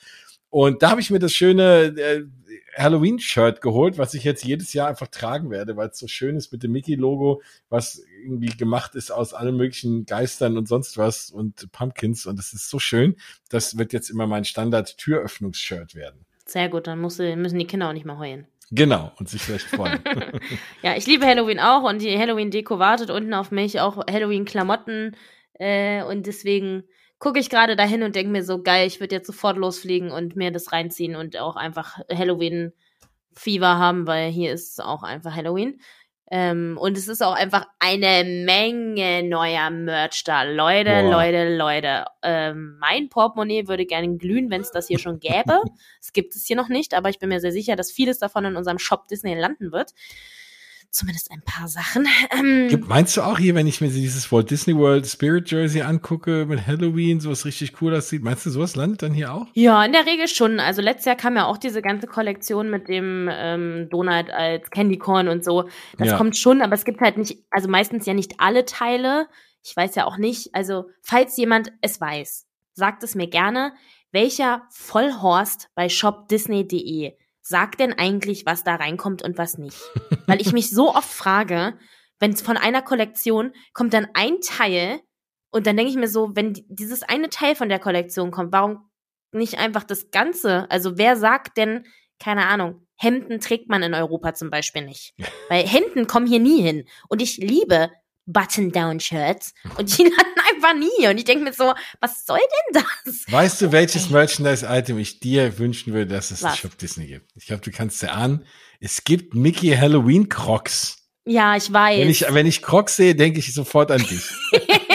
Und da habe ich mir das schöne äh, Halloween-Shirt geholt, was ich jetzt jedes Jahr einfach tragen werde, weil es so schön ist mit dem Mickey-Logo, was irgendwie gemacht ist aus allen möglichen Geistern und sonst was und Pumpkins und das ist so schön. Das wird jetzt immer mein Standard-Türöffnungsshirt werden. Sehr gut, dann muss, müssen die Kinder auch nicht mehr heulen. Genau, und sich vielleicht freuen. ja, ich liebe Halloween auch und die Halloween-Deko wartet unten auf mich, auch Halloween-Klamotten. Äh, und deswegen gucke ich gerade dahin und denke mir so, geil, ich würde jetzt sofort losfliegen und mir das reinziehen und auch einfach Halloween-Fieber haben, weil hier ist auch einfach Halloween. Ähm, und es ist auch einfach eine Menge neuer Merch da. Leute, Boah. Leute, Leute. Ähm, mein Portemonnaie würde gerne glühen, wenn es das hier schon gäbe. Es gibt es hier noch nicht, aber ich bin mir sehr sicher, dass vieles davon in unserem Shop Disney landen wird zumindest ein paar Sachen. Ähm, Meinst du auch hier, wenn ich mir dieses Walt Disney World Spirit Jersey angucke mit Halloween, sowas richtig cool aussieht, meinst du, sowas landet dann hier auch? Ja, in der Regel schon. Also letztes Jahr kam ja auch diese ganze Kollektion mit dem ähm, Donut als Candy Corn und so. Das ja. kommt schon, aber es gibt halt nicht, also meistens ja nicht alle Teile. Ich weiß ja auch nicht. Also, falls jemand es weiß, sagt es mir gerne, welcher Vollhorst bei shopdisney.de sagt denn eigentlich, was da reinkommt und was nicht? Weil ich mich so oft frage, wenn es von einer Kollektion kommt dann ein Teil und dann denke ich mir so, wenn dieses eine Teil von der Kollektion kommt, warum nicht einfach das Ganze? Also wer sagt denn, keine Ahnung, Hemden trägt man in Europa zum Beispiel nicht. Weil Hemden kommen hier nie hin. Und ich liebe Button-Down-Shirts und die landen einfach nie. Und ich denke mir so, was soll denn das? Weißt du, welches Merchandise-Item ich dir wünschen würde, dass es was? Shop Disney gibt? Ich glaube, du kannst dir ahnen. Es gibt Mickey Halloween Crocs. Ja, ich weiß. Wenn ich, wenn ich Crocs sehe, denke ich sofort an dich.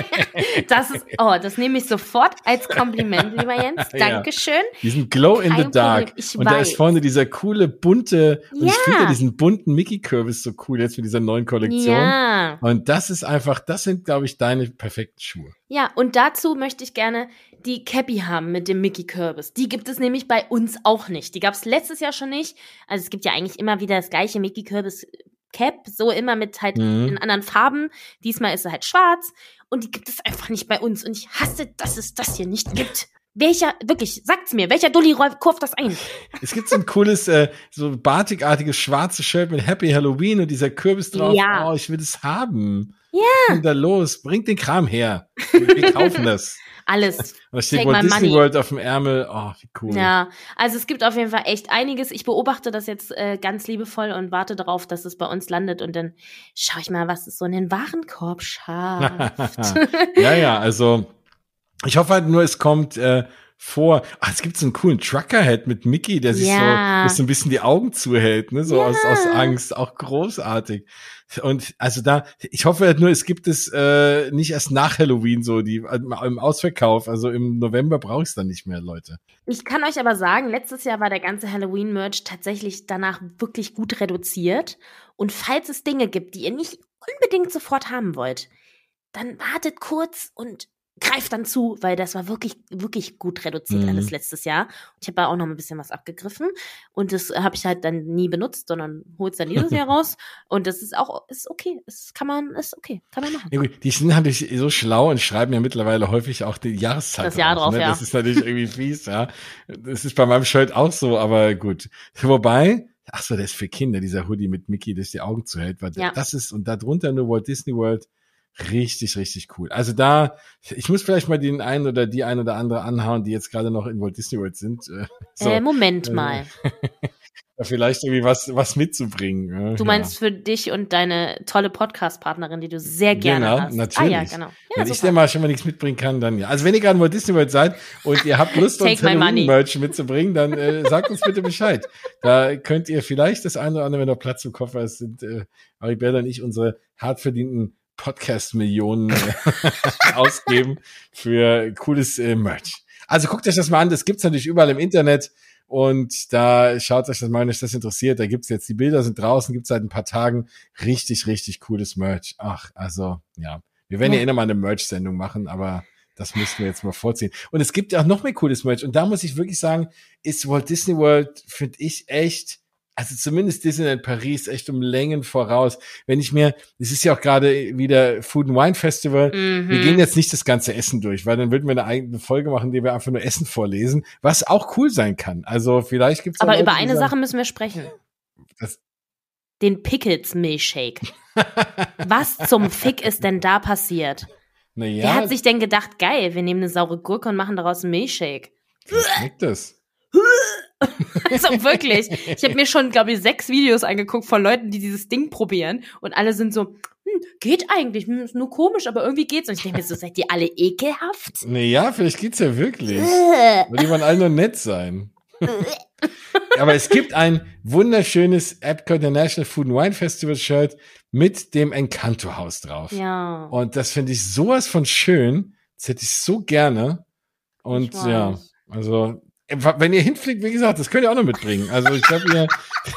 das ist, oh, das nehme ich sofort als Kompliment, lieber Jens. Dankeschön. Ja. Diesen Glow in Kein the Dark. Und weiß. da ist vorne dieser coole bunte, und ja. ich finde diesen bunten Mickey-Kürbis so cool jetzt mit dieser neuen Kollektion. Ja. Und das ist einfach, das sind, glaube ich, deine perfekten Schuhe. Ja, und dazu möchte ich gerne die Cappy haben mit dem Mickey Kürbis. Die gibt es nämlich bei uns auch nicht. Die gab es letztes Jahr schon nicht. Also es gibt ja eigentlich immer wieder das gleiche Mickey Kürbis Cap, so immer mit halt mhm. in anderen Farben. Diesmal ist er halt schwarz und die gibt es einfach nicht bei uns. Und ich hasse, dass es das hier nicht gibt. Welcher, wirklich, sagt's mir, welcher Dulli kurft das ein? Es gibt so ein cooles, äh, so batikartiges schwarzes Shirt mit Happy Halloween und dieser Kürbis drauf. Ja. Oh, ich will das haben. Ja. Ist da los? Bringt den Kram her. Wir kaufen das. Alles. Da steht Walt Disney Money. World auf dem Ärmel. Oh, wie cool. Ja, also es gibt auf jeden Fall echt einiges. Ich beobachte das jetzt äh, ganz liebevoll und warte darauf, dass es bei uns landet und dann schaue ich mal, was es so in den Warenkorb schafft. ja, ja, also ich hoffe halt nur, es kommt äh, vor. Ach, es gibt so einen coolen Truckerhead mit Mickey, der sich ja. so, so ein bisschen die Augen zuhält, ne? So ja. aus, aus Angst. Auch großartig. Und also da, ich hoffe halt nur, es gibt es äh, nicht erst nach Halloween so, die im Ausverkauf. Also im November brauche ich es dann nicht mehr, Leute. Ich kann euch aber sagen, letztes Jahr war der ganze Halloween-Merch tatsächlich danach wirklich gut reduziert. Und falls es Dinge gibt, die ihr nicht unbedingt sofort haben wollt, dann wartet kurz und greift dann zu, weil das war wirklich, wirklich gut reduziert mhm. alles letztes Jahr. Ich habe da auch noch ein bisschen was abgegriffen und das habe ich halt dann nie benutzt, sondern hol's dann dieses Jahr raus und das ist auch, ist okay, das kann man, ist okay, kann man machen. Ja, gut, die sind natürlich so schlau und schreiben ja mittlerweile häufig auch die Jahreszeit Das Jahr drauf, ne? ja. Das ist natürlich irgendwie fies, ja. Das ist bei meinem Shirt auch so, aber gut. Wobei, ach so, der ist für Kinder, dieser Hoodie mit Mickey, das die Augen zuhält, weil ja. das ist, und darunter nur Walt Disney World, Richtig, richtig cool. Also da, ich muss vielleicht mal den einen oder die ein oder andere anhauen, die jetzt gerade noch in Walt Disney World sind. Äh, so, äh, Moment äh, mal. vielleicht irgendwie was, was mitzubringen. Du meinst ja. für dich und deine tolle Podcast-Partnerin, die du sehr gerne genau, hast. Natürlich. Ah, ja, genau. Ja, wenn super. ich dir mal schon mal nichts mitbringen kann, dann ja. Also wenn ihr gerade in Walt Disney World seid und ihr habt Lust, uns Halloween-Merch mitzubringen, dann äh, sagt uns bitte Bescheid. Da könnt ihr vielleicht das eine oder andere, wenn noch Platz im Koffer ist, sind äh, Aribella und ich unsere hart verdienten Podcast-Millionen ausgeben für cooles äh, Merch. Also guckt euch das mal an, das gibt's natürlich überall im Internet und da schaut euch das mal, wenn euch das interessiert. Da gibt's jetzt, die Bilder sind draußen, gibt's seit ein paar Tagen richtig, richtig cooles Merch. Ach, also, ja. Wir werden ja, ja eh nochmal eine Merch-Sendung machen, aber das müssten wir jetzt mal vorziehen. Und es gibt ja auch noch mehr cooles Merch. Und da muss ich wirklich sagen, ist Walt Disney World, finde ich echt also zumindest Disneyland Paris echt um Längen voraus. Wenn ich mir, es ist ja auch gerade wieder Food and Wine Festival, mhm. wir gehen jetzt nicht das ganze Essen durch, weil dann würden wir eine eigene Folge machen, in der wir einfach nur Essen vorlesen, was auch cool sein kann. Also vielleicht gibt's Aber Leute, über eine sagen, Sache müssen wir sprechen. Das, den Pickles Milchshake. Was zum Fick ist denn da passiert? Naja, Wer hat sich denn gedacht, geil, wir nehmen eine saure Gurke und machen daraus einen Milchshake? wie schmeckt das? Also wirklich. Ich habe mir schon, glaube ich, sechs Videos angeguckt von Leuten, die dieses Ding probieren und alle sind so, hm, geht eigentlich, hm, ist nur komisch, aber irgendwie geht's. Und ich denke mir so, seid ihr alle ekelhaft? Naja, vielleicht geht's ja wirklich. Aber die wollen alle nur nett sein. Aber es gibt ein wunderschönes Epcot International Food and Wine Festival Shirt mit dem Encanto Haus drauf. ja. Und das finde ich sowas von schön. Das hätte ich so gerne. Und ja, also wenn ihr hinfliegt, wie gesagt, das könnt ihr auch noch mitbringen. Also ich glaube, ihr,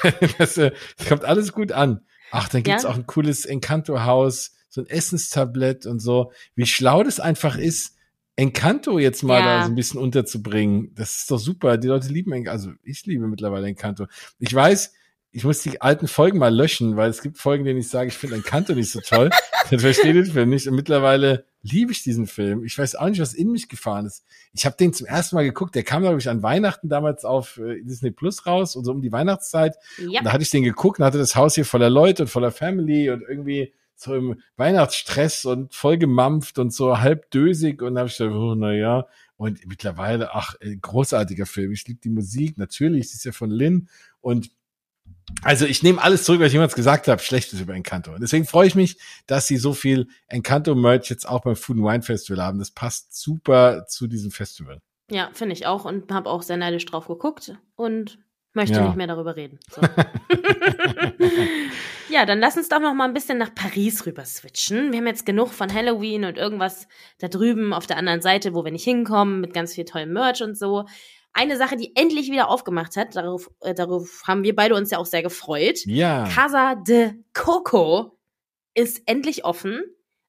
das, äh, das kommt alles gut an. Ach, dann gibt's Ja. auch ein cooles Encanto-Haus, so ein Essenstablett und so. Wie schlau das einfach ist, Encanto jetzt mal Ja. da so ein bisschen unterzubringen. Das ist doch super. Die Leute lieben Encanto. Also ich liebe mittlerweile Encanto. Ich weiß, ich muss die alten Folgen mal löschen, weil es gibt Folgen, denen ich sage, ich finde Encanto nicht so toll. Dann verstehe ich den Film nicht. Und mittlerweile liebe ich diesen Film. Ich weiß auch nicht, was in mich gefahren ist. Ich habe den zum ersten Mal geguckt. Der kam, glaube ich, an Weihnachten damals auf äh, Disney Plus raus und so um die Weihnachtszeit. Ja. Und da hatte ich den geguckt und hatte das Haus hier voller Leute und voller Family und irgendwie so im Weihnachtsstress und voll gemampft und so halb dösig und da habe ich gedacht, oh, na ja. Und mittlerweile, ach, äh, großartiger Film. Ich liebe die Musik, natürlich, sie ist ja von Lin und also ich nehme alles zurück, was ich jemals gesagt habe, Schlechtes über Encanto. Und deswegen freue ich mich, dass sie so viel Encanto-Merch jetzt auch beim Food and Wine Festival haben. Das passt super zu diesem Festival. Ja, finde ich auch und habe auch sehr neidisch drauf geguckt und möchte Ja. nicht mehr darüber reden. So. ja, dann lass uns doch noch mal ein bisschen nach Paris rüber switchen. Wir haben jetzt genug von Halloween und irgendwas da drüben auf der anderen Seite, wo wir nicht hinkommen, mit ganz viel tollem Merch und so. Eine Sache, die endlich wieder aufgemacht hat, darauf, äh, darauf haben wir beide uns ja auch sehr gefreut. Ja. Casa de Coco ist endlich offen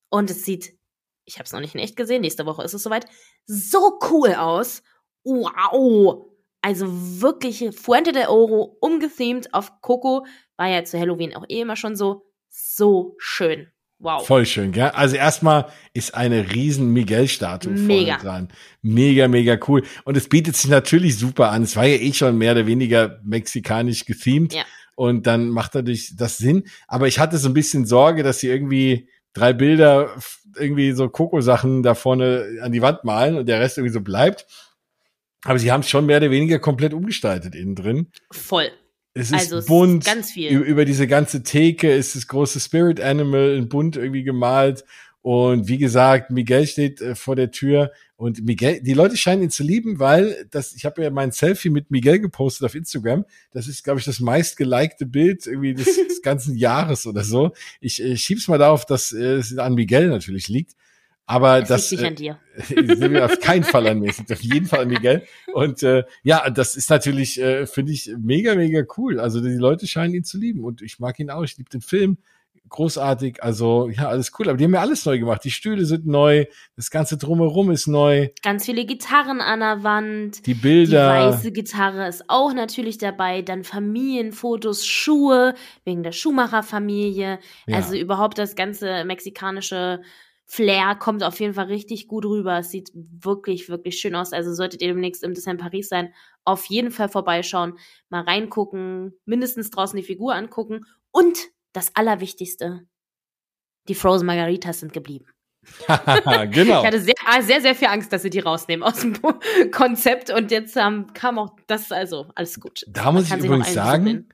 und es sieht, ich habe es noch nicht in echt gesehen, nächste Woche ist es soweit, so cool aus. Wow! Also wirklich Fuente del Oro, umgethemed auf Coco, war ja zu Halloween auch eh immer schon so. So schön. Wow. Voll schön, gell? Also erstmal ist eine riesen Miguel-Statue Mega. vorne dran. Mega, mega cool. Und es bietet sich natürlich super an. Es war ja eh schon mehr oder weniger mexikanisch gethemed. Ja. Und dann macht natürlich das Sinn. Aber ich hatte so ein bisschen Sorge, dass sie irgendwie drei Bilder, irgendwie so Coco-Sachen da vorne an die Wand malen und der Rest irgendwie so bleibt. Aber sie haben es schon mehr oder weniger komplett umgestaltet innen drin. Voll. Es ist Also es ist bunt. ganz viel. Über, über diese ganze Theke ist das große Spirit Animal in bunt irgendwie gemalt. Und wie gesagt, Miguel steht äh, vor der Tür und Miguel, die Leute scheinen ihn zu lieben, weil das, ich habe ja mein Selfie mit Miguel gepostet auf Instagram. Das ist, glaube ich, das meist gelikte Bild irgendwie des, des ganzen Jahres oder so. Ich äh, schieb's mal darauf, dass äh, es an Miguel natürlich liegt. Aber Es das liegt äh, nicht an dir. auf keinen Fall an mir. Es liegt auf jeden Fall an Miguel. Und äh, ja, das ist natürlich, äh, finde ich, mega, mega cool. Also die Leute scheinen ihn zu lieben und ich mag ihn auch. Ich liebe den Film. Großartig. Also ja, alles cool. Aber die haben ja alles neu gemacht. Die Stühle sind neu. Das ganze Drumherum ist neu. Ganz viele Gitarren an der Wand. Die Die Bilder. weiße Gitarre ist auch natürlich dabei. Dann Familienfotos, Schuhe wegen der Schumacher-Familie. Ja. Also überhaupt das ganze mexikanische Flair kommt auf jeden Fall richtig gut rüber. Es sieht wirklich, wirklich schön aus. Also solltet ihr demnächst im Disneyland Paris sein, auf jeden Fall vorbeischauen, mal reingucken, mindestens draußen die Figur angucken. Und das Allerwichtigste, die Frozen Margaritas sind geblieben. genau. Ich hatte sehr, ah, sehr, sehr viel Angst, dass sie die rausnehmen aus dem Konzept und jetzt ähm, kam auch das, also alles gut. Da muss ich übrigens sagen,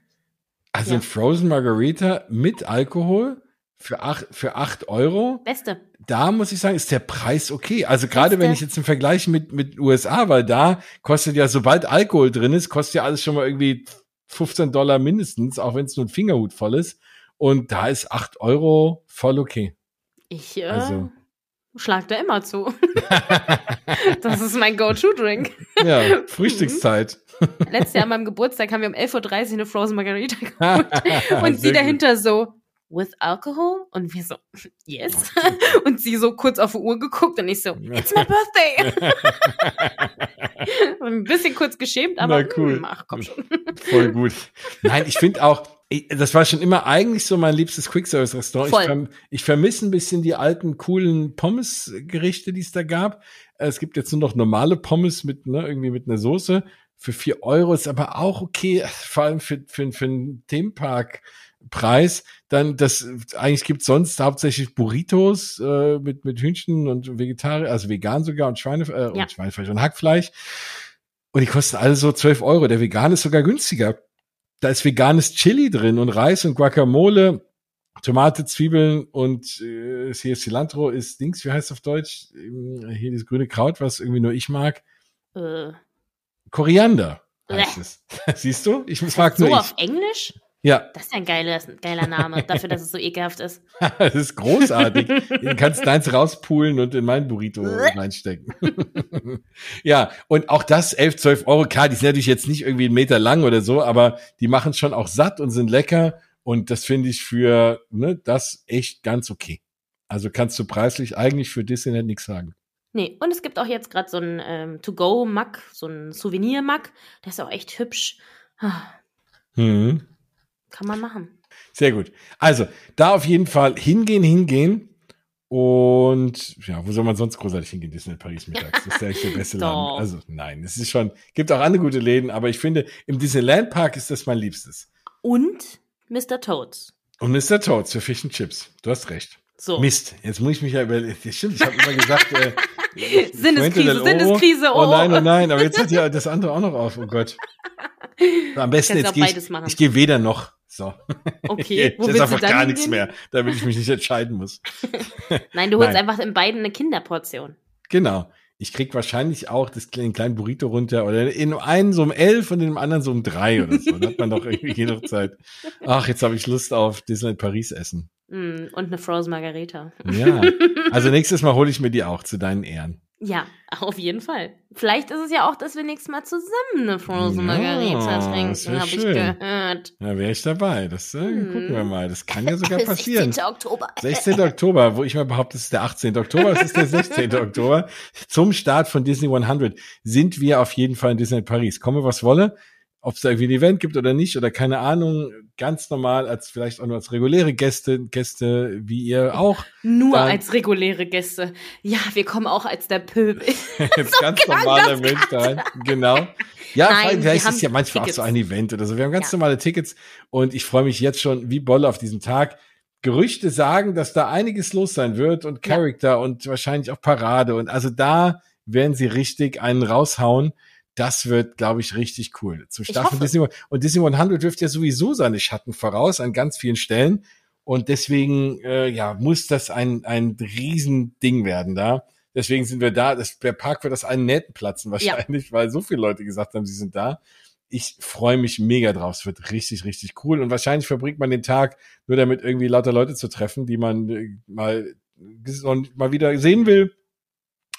also Ja. Frozen Margarita mit Alkohol für acht, für acht Euro. Beste. da muss ich sagen, ist der Preis okay. Also gerade wenn ich jetzt im Vergleich mit, mit USA, weil da kostet ja, sobald Alkohol drin ist, kostet ja alles schon mal irgendwie 15 Dollar mindestens, auch wenn es nur ein Fingerhut voll ist. Und da ist 8 Euro voll okay. Ich äh, Also. schlag da immer zu. das ist mein Go-To-Drink. Ja, Frühstückszeit. Letztes Jahr an meinem Geburtstag haben wir um 11.30 Uhr eine Frozen Margarita geholt. und sie dahinter so, with alcohol? Und wir so, yes. und sie so kurz auf die Uhr geguckt und ich so, it's my birthday. Ein bisschen kurz geschämt, aber Na, cool. hm, ach komm schon. Voll gut. Nein, ich finde auch, das war schon immer eigentlich so mein liebstes Quick-Service-Restaurant. Ich, verm ich vermisse ein bisschen die alten, coolen Pommes-Gerichte, die es da gab. Es gibt jetzt nur noch normale Pommes mit, ne, irgendwie mit einer Soße. für vier Euro ist aber auch okay, vor allem für, für, für einen Themenpark. Preis, dann das eigentlich gibt sonst hauptsächlich Burritos äh, mit mit Hühnchen und Vegetarier, also vegan sogar und Schweine äh, Ja. und Schweinefleisch und Hackfleisch und die kosten alle so 12 Euro. Der vegan ist sogar günstiger. Da ist veganes Chili drin und Reis und Guacamole, Tomate, Zwiebeln und äh, hier Cilantro ist Dings, wie heißt es auf Deutsch? Ähm, Hier dieses grüne Kraut, was irgendwie nur ich mag. Äh, Koriander heißt es. Siehst du? Ich mag so nur auf ich. Englisch? Ja, Das ist ja ein geiler, geiler Name, dafür, dass es so ekelhaft ist. das ist großartig. Du kannst deins rauspulen und in meinen Burrito reinstecken. ja, und auch das 11, 12 Euro, klar, die sind natürlich jetzt nicht irgendwie einen Meter lang oder so, aber die machen schon auch satt und sind lecker. Und das finde ich für ne, das echt ganz okay. Also kannst du preislich eigentlich für Disneyland nichts sagen. Nee, und es gibt auch jetzt gerade so ein ähm, To-Go-Mack, so ein Souvenir-Mack. Der ist auch echt hübsch. Ah, Mhm. Kann man machen. Sehr gut. Also, da auf jeden Fall hingehen, hingehen. Und ja, wo soll man sonst großartig hingehen? Disneyland Paris mittags. Das ist ja echt der beste Laden. Also nein, es ist schon, gibt auch andere gute Läden, aber ich finde, im Disneyland Park ist das mein Liebstes. Und Mr. Toads. Und Mr. Toads für Fish and Chips. Du hast recht. So. Mist, jetzt muss ich mich ja überlegen. Stimmt, ich habe immer gesagt, äh, Sinneskrise, Oro. Sinneskrise, Oh oh. nein, oh nein, aber jetzt hat ja das andere auch noch auf. Oh Gott. Am besten Kannst jetzt gehe ich, ich gehe weder noch. So. Okay, Jetzt wo ist willst du einfach dann gar nichts mehr, damit ich mich nicht entscheiden muss. Nein, du holst Nein. einfach in beiden eine Kinderportion. Genau. Ich krieg wahrscheinlich auch das kleine kleinen Burrito runter oder in einem so um elf und in dem anderen so um drei oder so. Da hat man doch irgendwie genug Zeit. Ach, jetzt habe ich Lust auf Disneyland Paris essen. Mm, und eine Frozen Margarita. Ja. Also nächstes Mal hole ich mir die auch zu deinen Ehren. Ja, auf jeden Fall. Vielleicht ist es ja auch, dass wir nächstes Mal zusammen eine Frozen Margarita das trinken, habe ich gehört. Da wäre ich dabei. Das äh, Hm. gucken wir mal. Das kann ja sogar passieren. 16. Oktober. 16. Oktober, wo ich mal behaupte, es ist der 18. Oktober, es ist der 16. Oktober. Zum Start von Disney 100 sind wir auf jeden Fall in Disney Paris. Komme, was wolle. Ob es da irgendwie ein Event gibt oder nicht oder keine Ahnung, ganz normal als vielleicht auch nur als reguläre Gäste, Gäste wie ihr auch. Nur Dann- als reguläre Gäste. Ja, wir kommen auch als der Pöbel. Jetzt ganz klang normaler Mensch da rein. Genau. Ja, Nein, vielleicht ist es ja manchmal Tickets. auch so ein Event oder so. Wir haben ganz Ja. normale Tickets und ich freue mich jetzt schon wie Bolle auf diesen Tag. Gerüchte sagen, dass da einiges los sein wird und Ja. Charakter und wahrscheinlich auch Parade und also da werden sie richtig einen raushauen. Das wird, glaube ich, richtig cool. Zum Start von. Disney und Disney 100 wirft ja sowieso seine Schatten voraus an ganz vielen Stellen und deswegen äh, ja muss das ein ein Riesending werden da. Deswegen sind wir da. Das, der Park wird aus allen Nähten platzen wahrscheinlich, weil so viele Leute gesagt haben, sie sind da. Ich freue mich mega drauf. Es wird richtig, richtig cool. Und wahrscheinlich verbringt man den Tag nur damit, irgendwie lauter Leute zu treffen, die man äh, mal, mal wieder sehen will.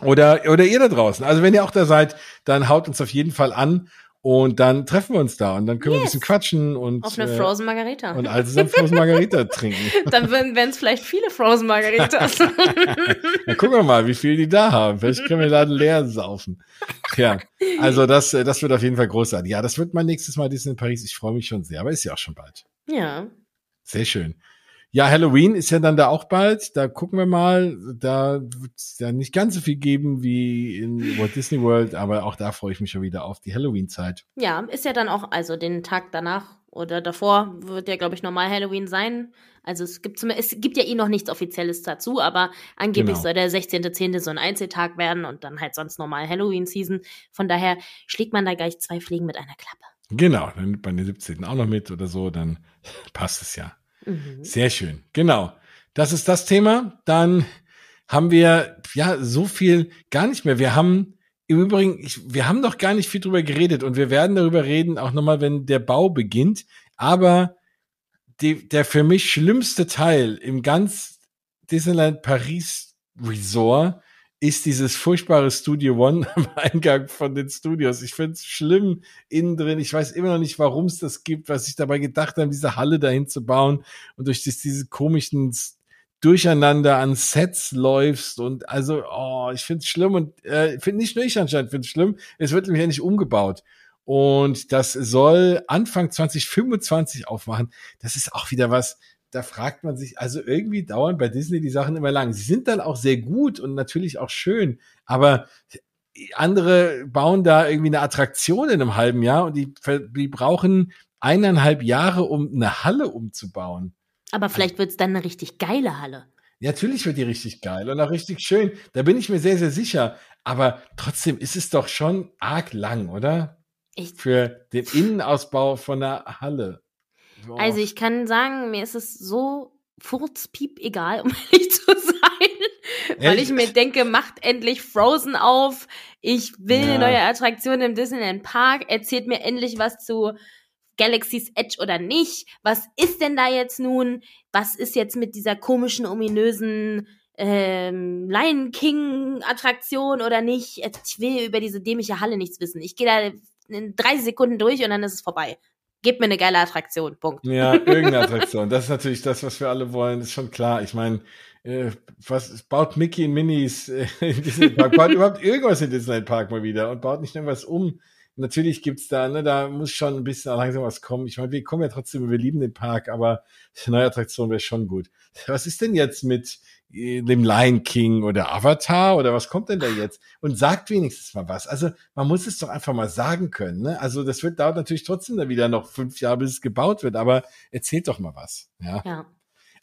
Oder, oder ihr da draußen. Also wenn ihr auch da seid, dann haut uns auf jeden Fall an und dann treffen wir uns da und dann können wir ein Yes. bisschen quatschen und, Auf eine äh, Frozen Margarita. und all zusammen Frozen Margarita trinken. Dann werden es vielleicht viele Frozen Margaritas. Dann gucken wir mal, wie viel die da haben. Vielleicht können wir den Laden leer saufen. Ja, also das, äh, das wird auf jeden Fall großartig. Ja, das wird mein nächstes Mal Disney in Paris. Ich freue mich schon sehr, aber ist ja auch schon bald. ja. Sehr schön. Ja, Halloween ist ja dann da auch bald. Da gucken wir mal. Da wird es ja nicht ganz so viel geben wie in Walt Disney World, aber auch da freue ich mich schon wieder auf die Halloween-Zeit. Ja, ist ja dann auch, also den Tag danach oder davor wird ja, glaube ich, normal Halloween sein. Also es gibt es gibt ja eh noch nichts Offizielles dazu, aber angeblich Genau. soll der 16.10. so ein Einzeltag werden und dann halt sonst normal Halloween-Season. Von daher schlägt man da gleich zwei Fliegen mit einer Klappe. Genau, dann nimmt man den 17. auch noch mit oder so, dann passt es ja. Mhm. Sehr schön. Genau. Das ist das Thema. Dann haben wir ja so viel gar nicht mehr. Wir haben im Übrigen, ich, wir haben noch gar nicht viel drüber geredet und wir werden darüber reden, auch nochmal, wenn der Bau beginnt. Aber die, der für mich schlimmste Teil im ganz Disneyland Paris Resort ist dieses furchtbare Studio One am Eingang von den Studios. Ich finde es schlimm innen drin. Ich weiß immer noch nicht, warum es das gibt, was ich dabei gedacht habe, diese Halle dahin zu bauen und durch das, diese komischen Durcheinander an Sets läufst und also, oh, ich finde es schlimm und äh, finde nicht nur ich anscheinend finde es schlimm. Es wird nämlich endlich umgebaut. Und das soll Anfang 2025 aufmachen. Das ist auch wieder was, da fragt man sich, also irgendwie dauern bei Disney die Sachen immer lang. Sie sind dann auch sehr gut und natürlich auch schön, aber andere bauen da irgendwie eine Attraktion in einem halben Jahr und die, die brauchen eineinhalb Jahre, um eine Halle umzubauen. Aber vielleicht wird's dann eine richtig geile Halle. Natürlich wird die richtig geil und auch richtig schön. Da bin ich mir sehr, sehr sicher. Aber trotzdem ist es doch schon arg lang, oder? Ich, Für den Innenausbau von einer Halle. Boah. Also ich kann sagen, mir ist es so furzpiep egal, um ehrlich zu sein. Weil ich mir denke, macht endlich Frozen auf. Ich will ja. eine neue Attraktion im Disneyland Park. Erzählt mir endlich was zu Galaxy's Edge oder nicht? Was ist denn da jetzt nun? Was ist jetzt mit dieser komischen, ominösen ähm, Lion King Attraktion oder nicht? Ich will über diese dämliche Halle nichts wissen. Ich gehe da in 30 Sekunden durch und dann ist es vorbei. Gebt mir eine geile Attraktion. Punkt. Ja, irgendeine Attraktion. Das ist natürlich das, was wir alle wollen. ist schon klar. Ich meine, äh, was baut Mickey und Minis äh, in Disneyland Park? baut überhaupt irgendwas in Disneyland Park mal wieder und baut nicht irgendwas um natürlich gibt's da, ne, da muss schon ein bisschen langsam was kommen. Ich meine, wir kommen ja trotzdem, wir lieben den Park, aber eine neue Attraktion wäre schon gut. Was ist denn jetzt mit dem Lion King oder Avatar oder was kommt denn da jetzt? Und sagt wenigstens mal was. Also man muss es doch einfach mal sagen können. Ne? Also das wird dauert natürlich trotzdem dann wieder noch fünf Jahre, bis es gebaut wird, aber erzählt doch mal was. Ja. ja.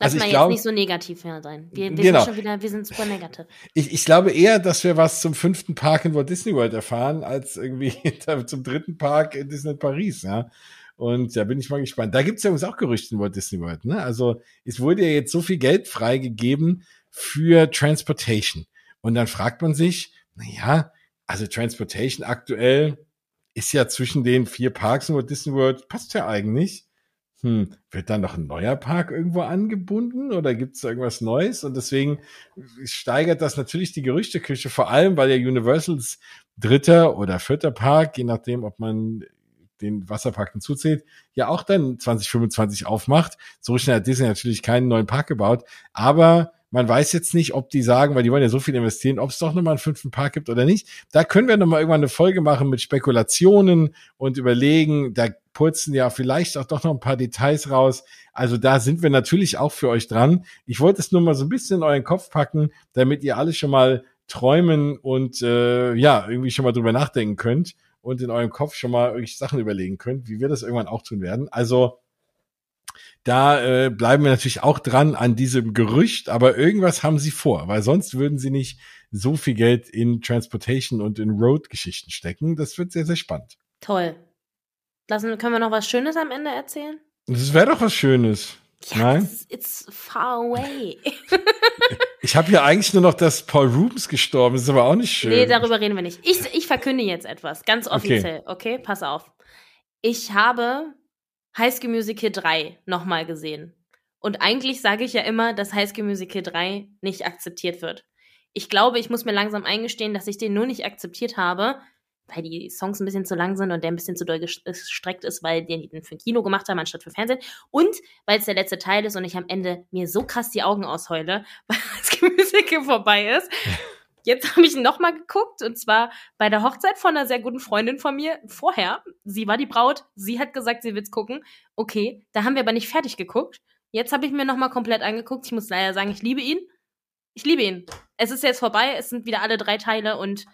Lass also mal jetzt nicht so negativ sein. Wir, wir genau. sind schon wieder, wir sind super negativ. Ich, ich glaube eher, dass wir was zum fünften Park in Walt Disney World erfahren, als irgendwie zum dritten Park in Disney Paris, ja. Und da bin ich mal gespannt. Da gibt es ja übrigens auch Gerüchte in Walt Disney World, ne? Also es wurde ja jetzt so viel Geld freigegeben für Transportation. Und dann fragt man sich, na ja, also Transportation aktuell ist ja zwischen den vier Parks in Walt Disney World, passt ja eigentlich hm, wird da noch ein neuer Park irgendwo angebunden oder gibt es irgendwas Neues? Und deswegen steigert das natürlich die Gerüchteküche, vor allem weil ja Universals dritter oder vierter Park, je nachdem, ob man den Wasserpark hinzuzählt, ja auch dann 2025 aufmacht. So schnell hat Disney natürlich keinen neuen Park gebaut, aber man weiß jetzt nicht, ob die sagen, weil die wollen ja so viel investieren, ob es doch nochmal einen fünften Park gibt oder nicht. Da können wir nochmal irgendwann eine Folge machen mit Spekulationen und überlegen, da purzen ja vielleicht auch doch noch ein paar Details raus. Also da sind wir natürlich auch für euch dran. Ich wollte es nur mal so ein bisschen in euren Kopf packen, damit ihr alle schon mal träumen und äh, ja, irgendwie schon mal drüber nachdenken könnt und in eurem Kopf schon mal euch Sachen überlegen könnt, wie wir das irgendwann auch tun werden. Also da äh, bleiben wir natürlich auch dran an diesem Gerücht, aber irgendwas haben sie vor, weil sonst würden sie nicht so viel Geld in Transportation und in Road-Geschichten stecken. Das wird sehr, sehr spannend. Toll. Lassen, können wir noch was Schönes am Ende erzählen? Das wäre doch was Schönes. Ja, Nein? It's, it's far away. ich habe ja eigentlich nur noch, dass Paul Rubens gestorben ist, aber auch nicht schön. Nee, darüber reden wir nicht. Ich, ich verkünde jetzt etwas, ganz offiziell, okay. okay? Pass auf. Ich habe High School Musical 3 nochmal gesehen. Und eigentlich sage ich ja immer, dass High School Musical 3 nicht akzeptiert wird. Ich glaube, ich muss mir langsam eingestehen, dass ich den nur nicht akzeptiert habe, weil die Songs ein bisschen zu lang sind und der ein bisschen zu doll gestreckt ist, weil die den für Kino gemacht haben, anstatt für Fernsehen. Und weil es der letzte Teil ist und ich am Ende mir so krass die Augen ausheule, weil das Musical vorbei ist. Jetzt habe ich nochmal geguckt und zwar bei der Hochzeit von einer sehr guten Freundin von mir. Vorher, sie war die Braut, sie hat gesagt, sie will's gucken. Okay, da haben wir aber nicht fertig geguckt. Jetzt habe ich mir nochmal komplett angeguckt. Ich muss leider sagen, ich liebe ihn. Ich liebe ihn. Es ist jetzt vorbei, es sind wieder alle drei Teile und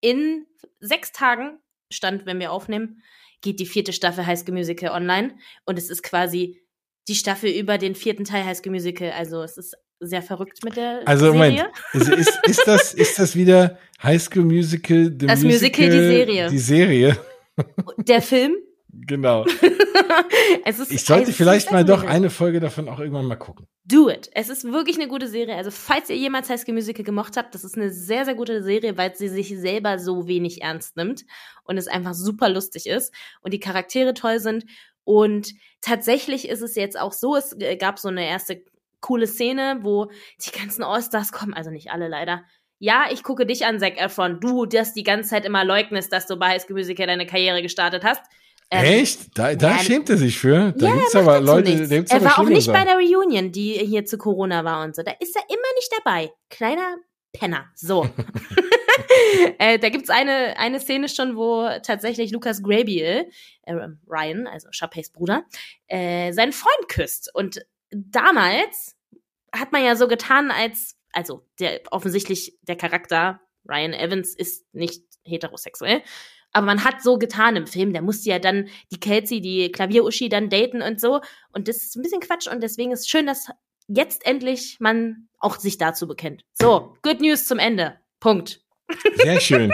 in sechs Tagen, Stand, wenn wir aufnehmen, geht die vierte Staffel High School Musical online und es ist quasi die Staffel über den vierten Teil High School Musical. Also es ist sehr verrückt mit der also, Serie. Also Moment, ist, ist, das, ist das wieder High School Musical? The das Musical, Musical, die Serie. Die Serie. Der Film? Genau. ist, ich sollte vielleicht mal doch eine Folge davon auch irgendwann mal gucken. Do it. Es ist wirklich eine gute Serie. Also, falls ihr jemals High School Musical gemocht habt, das ist eine sehr, sehr gute Serie, weil sie sich selber so wenig ernst nimmt und es einfach super lustig ist und die Charaktere toll sind. Und tatsächlich ist es jetzt auch so, es gab so eine erste coole Szene, wo die ganzen Allstars kommen, also nicht alle leider. Ja, ich gucke dich an, Zac Efron. Du, das die ganze Zeit immer leugnest, dass du bei High School Musical deine Karriere gestartet hast. Ähm, Echt? Da, da ja, schämt er sich für? Da ja, gibt's aber Leute, da gibt's Er war auch nicht bei der Reunion, die hier zu Corona war und so. Da ist er immer nicht dabei. Kleiner Penner. So. äh, da gibt's eine, eine Szene schon, wo tatsächlich Lucas Grabeel, äh, Ryan, also Chapeys Bruder, äh, seinen Freund küsst. Und damals hat man ja so getan, als, also der offensichtlich der Charakter Ryan Evans ist nicht heterosexuell. Aber man hat so getan im Film, der musste ja dann die Kelsey, die Klavieruschi dann daten und so. Und das ist ein bisschen Quatsch und deswegen ist schön, dass jetzt endlich man auch sich dazu bekennt. So, Good News zum Ende. Punkt. Sehr schön.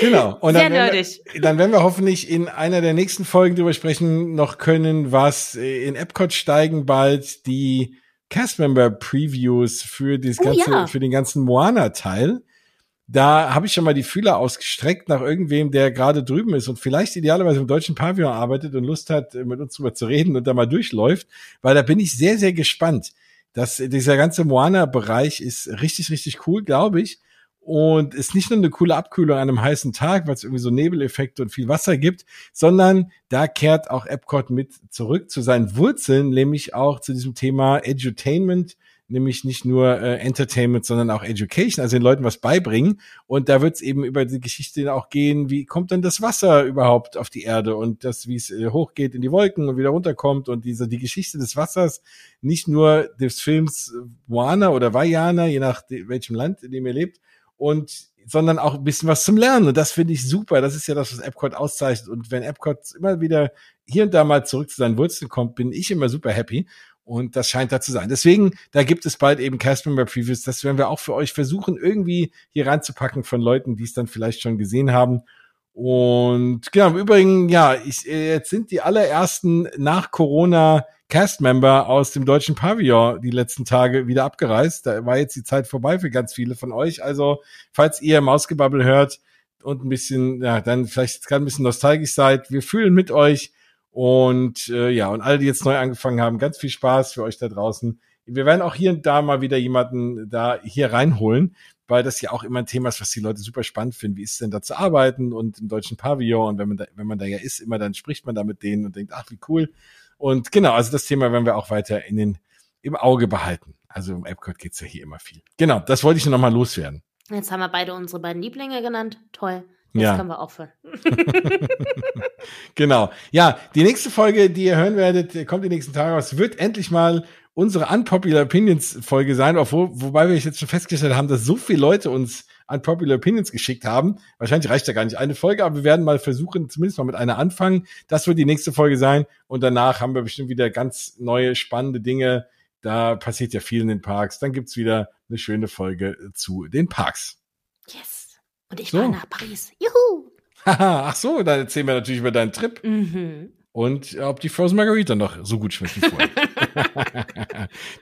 Genau. Und Sehr dann werden, nerdig. wir, dann werden wir hoffentlich in einer der nächsten Folgen darüber sprechen noch können, was äh, in Epcot steigen bald die Castmember-Previews für, das Oh, ganze, ja. für den ganzen Moana-Teil. Da habe ich schon mal die Fühler ausgestreckt nach irgendwem, der gerade drüben ist und vielleicht idealerweise im deutschen Pavillon arbeitet und Lust hat, mit uns drüber zu reden und da mal durchläuft, weil da bin ich sehr, sehr gespannt. Das, dieser ganze Moana-Bereich ist richtig, richtig cool, glaube ich. Und ist nicht nur eine coole Abkühlung an einem heißen Tag, weil es irgendwie so Nebeleffekte und viel Wasser gibt, sondern da kehrt auch Epcot mit zurück zu seinen Wurzeln, nämlich auch zu diesem Thema Edutainment, nämlich nicht nur äh, Entertainment, sondern auch Education, also den Leuten was beibringen. Und da wird es eben über die Geschichte auch gehen, wie kommt denn das Wasser überhaupt auf die Erde und das, wie es äh, hochgeht in die Wolken und wieder runterkommt und diese die Geschichte des Wassers, nicht nur des Films Moana oder Vajana, je nach welchem Land, in dem ihr lebt, und sondern auch ein bisschen was zum Lernen. Und das finde ich super. Das ist ja das, was Epcot auszeichnet. Und wenn Epcot immer wieder hier und da mal zurück zu seinen Wurzeln kommt, bin ich immer super happy. Und das scheint da zu sein. Deswegen, da gibt es bald eben Castmember Previews. Das werden wir auch für euch versuchen, irgendwie hier reinzupacken von Leuten, die es dann vielleicht schon gesehen haben. Und genau, im Übrigen, ja, ich, äh, jetzt sind die allerersten nach Corona Castmember aus dem deutschen Pavillon die letzten Tage wieder abgereist. Da war jetzt die Zeit vorbei für ganz viele von euch. Also, falls ihr Mausgebabbel hört und ein bisschen, ja, dann vielleicht gerade ein bisschen nostalgisch seid, wir fühlen mit euch. Und äh, ja, und alle, die jetzt neu angefangen haben, ganz viel Spaß für euch da draußen. Wir werden auch hier und da mal wieder jemanden da hier reinholen, weil das ja auch immer ein Thema ist, was die Leute super spannend finden. Wie ist es denn da zu arbeiten und im deutschen Pavillon? Und wenn man da, wenn man da ja ist, immer dann spricht man da mit denen und denkt, ach, wie cool. Und genau, also das Thema werden wir auch weiter in den, im Auge behalten. Also im Epcot geht's ja hier immer viel. Genau, das wollte ich nur noch mal loswerden. Jetzt haben wir beide unsere beiden Lieblinge genannt. Toll. Jetzt Ja. können wir aufhören. Genau. Ja, die nächste Folge, die ihr hören werdet, kommt die nächsten Tage aus, wird endlich mal unsere Unpopular Opinions Folge sein, obwohl, wobei wir jetzt schon festgestellt haben, dass so viele Leute uns Unpopular Opinions geschickt haben. Wahrscheinlich reicht ja gar nicht eine Folge, aber wir werden mal versuchen, zumindest mal mit einer anfangen. Das wird die nächste Folge sein und danach haben wir bestimmt wieder ganz neue, spannende Dinge. Da passiert ja viel in den Parks. Dann gibt's wieder eine schöne Folge zu den Parks. Yes. Und ich So. fahre nach Paris. Juhu. Haha, ach so, dann erzählen wir natürlich über deinen Trip. Mhm. Und ob die Frozen Margarita noch so gut schmeckt wie vorher.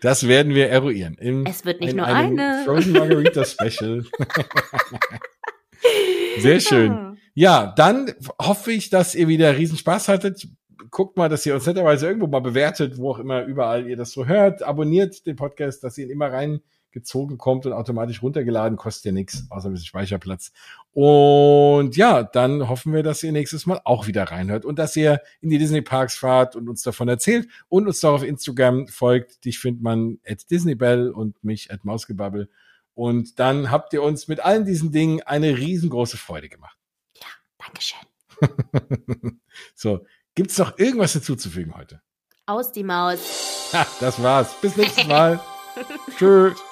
das werden wir eruieren. Im, Es wird nicht in nur einem eine. Frozen Margarita Special. Sehr schön. Ja, dann hoffe ich, dass ihr wieder Riesenspaß hattet. Guckt mal, dass ihr uns netterweise irgendwo mal bewertet, wo auch immer überall ihr das so hört. Abonniert den Podcast, dass ihr ihn immer reingezogen kommt und automatisch runtergeladen. Kostet ja nichts, außer ein bisschen Speicherplatz. Und ja, dann hoffen wir, dass ihr nächstes Mal auch wieder reinhört und dass ihr in die Disney Parks fahrt und uns davon erzählt und uns doch auf Instagram folgt. Dich findet man at DisneyBell und mich at Mausgebabbel. Und dann habt ihr uns mit allen diesen Dingen eine riesengroße Freude gemacht. Dankeschön. so, gibt's noch irgendwas hinzuzufügen heute? Aus die Maus. Ha, das war's. Bis nächstes Mal. Tschüss.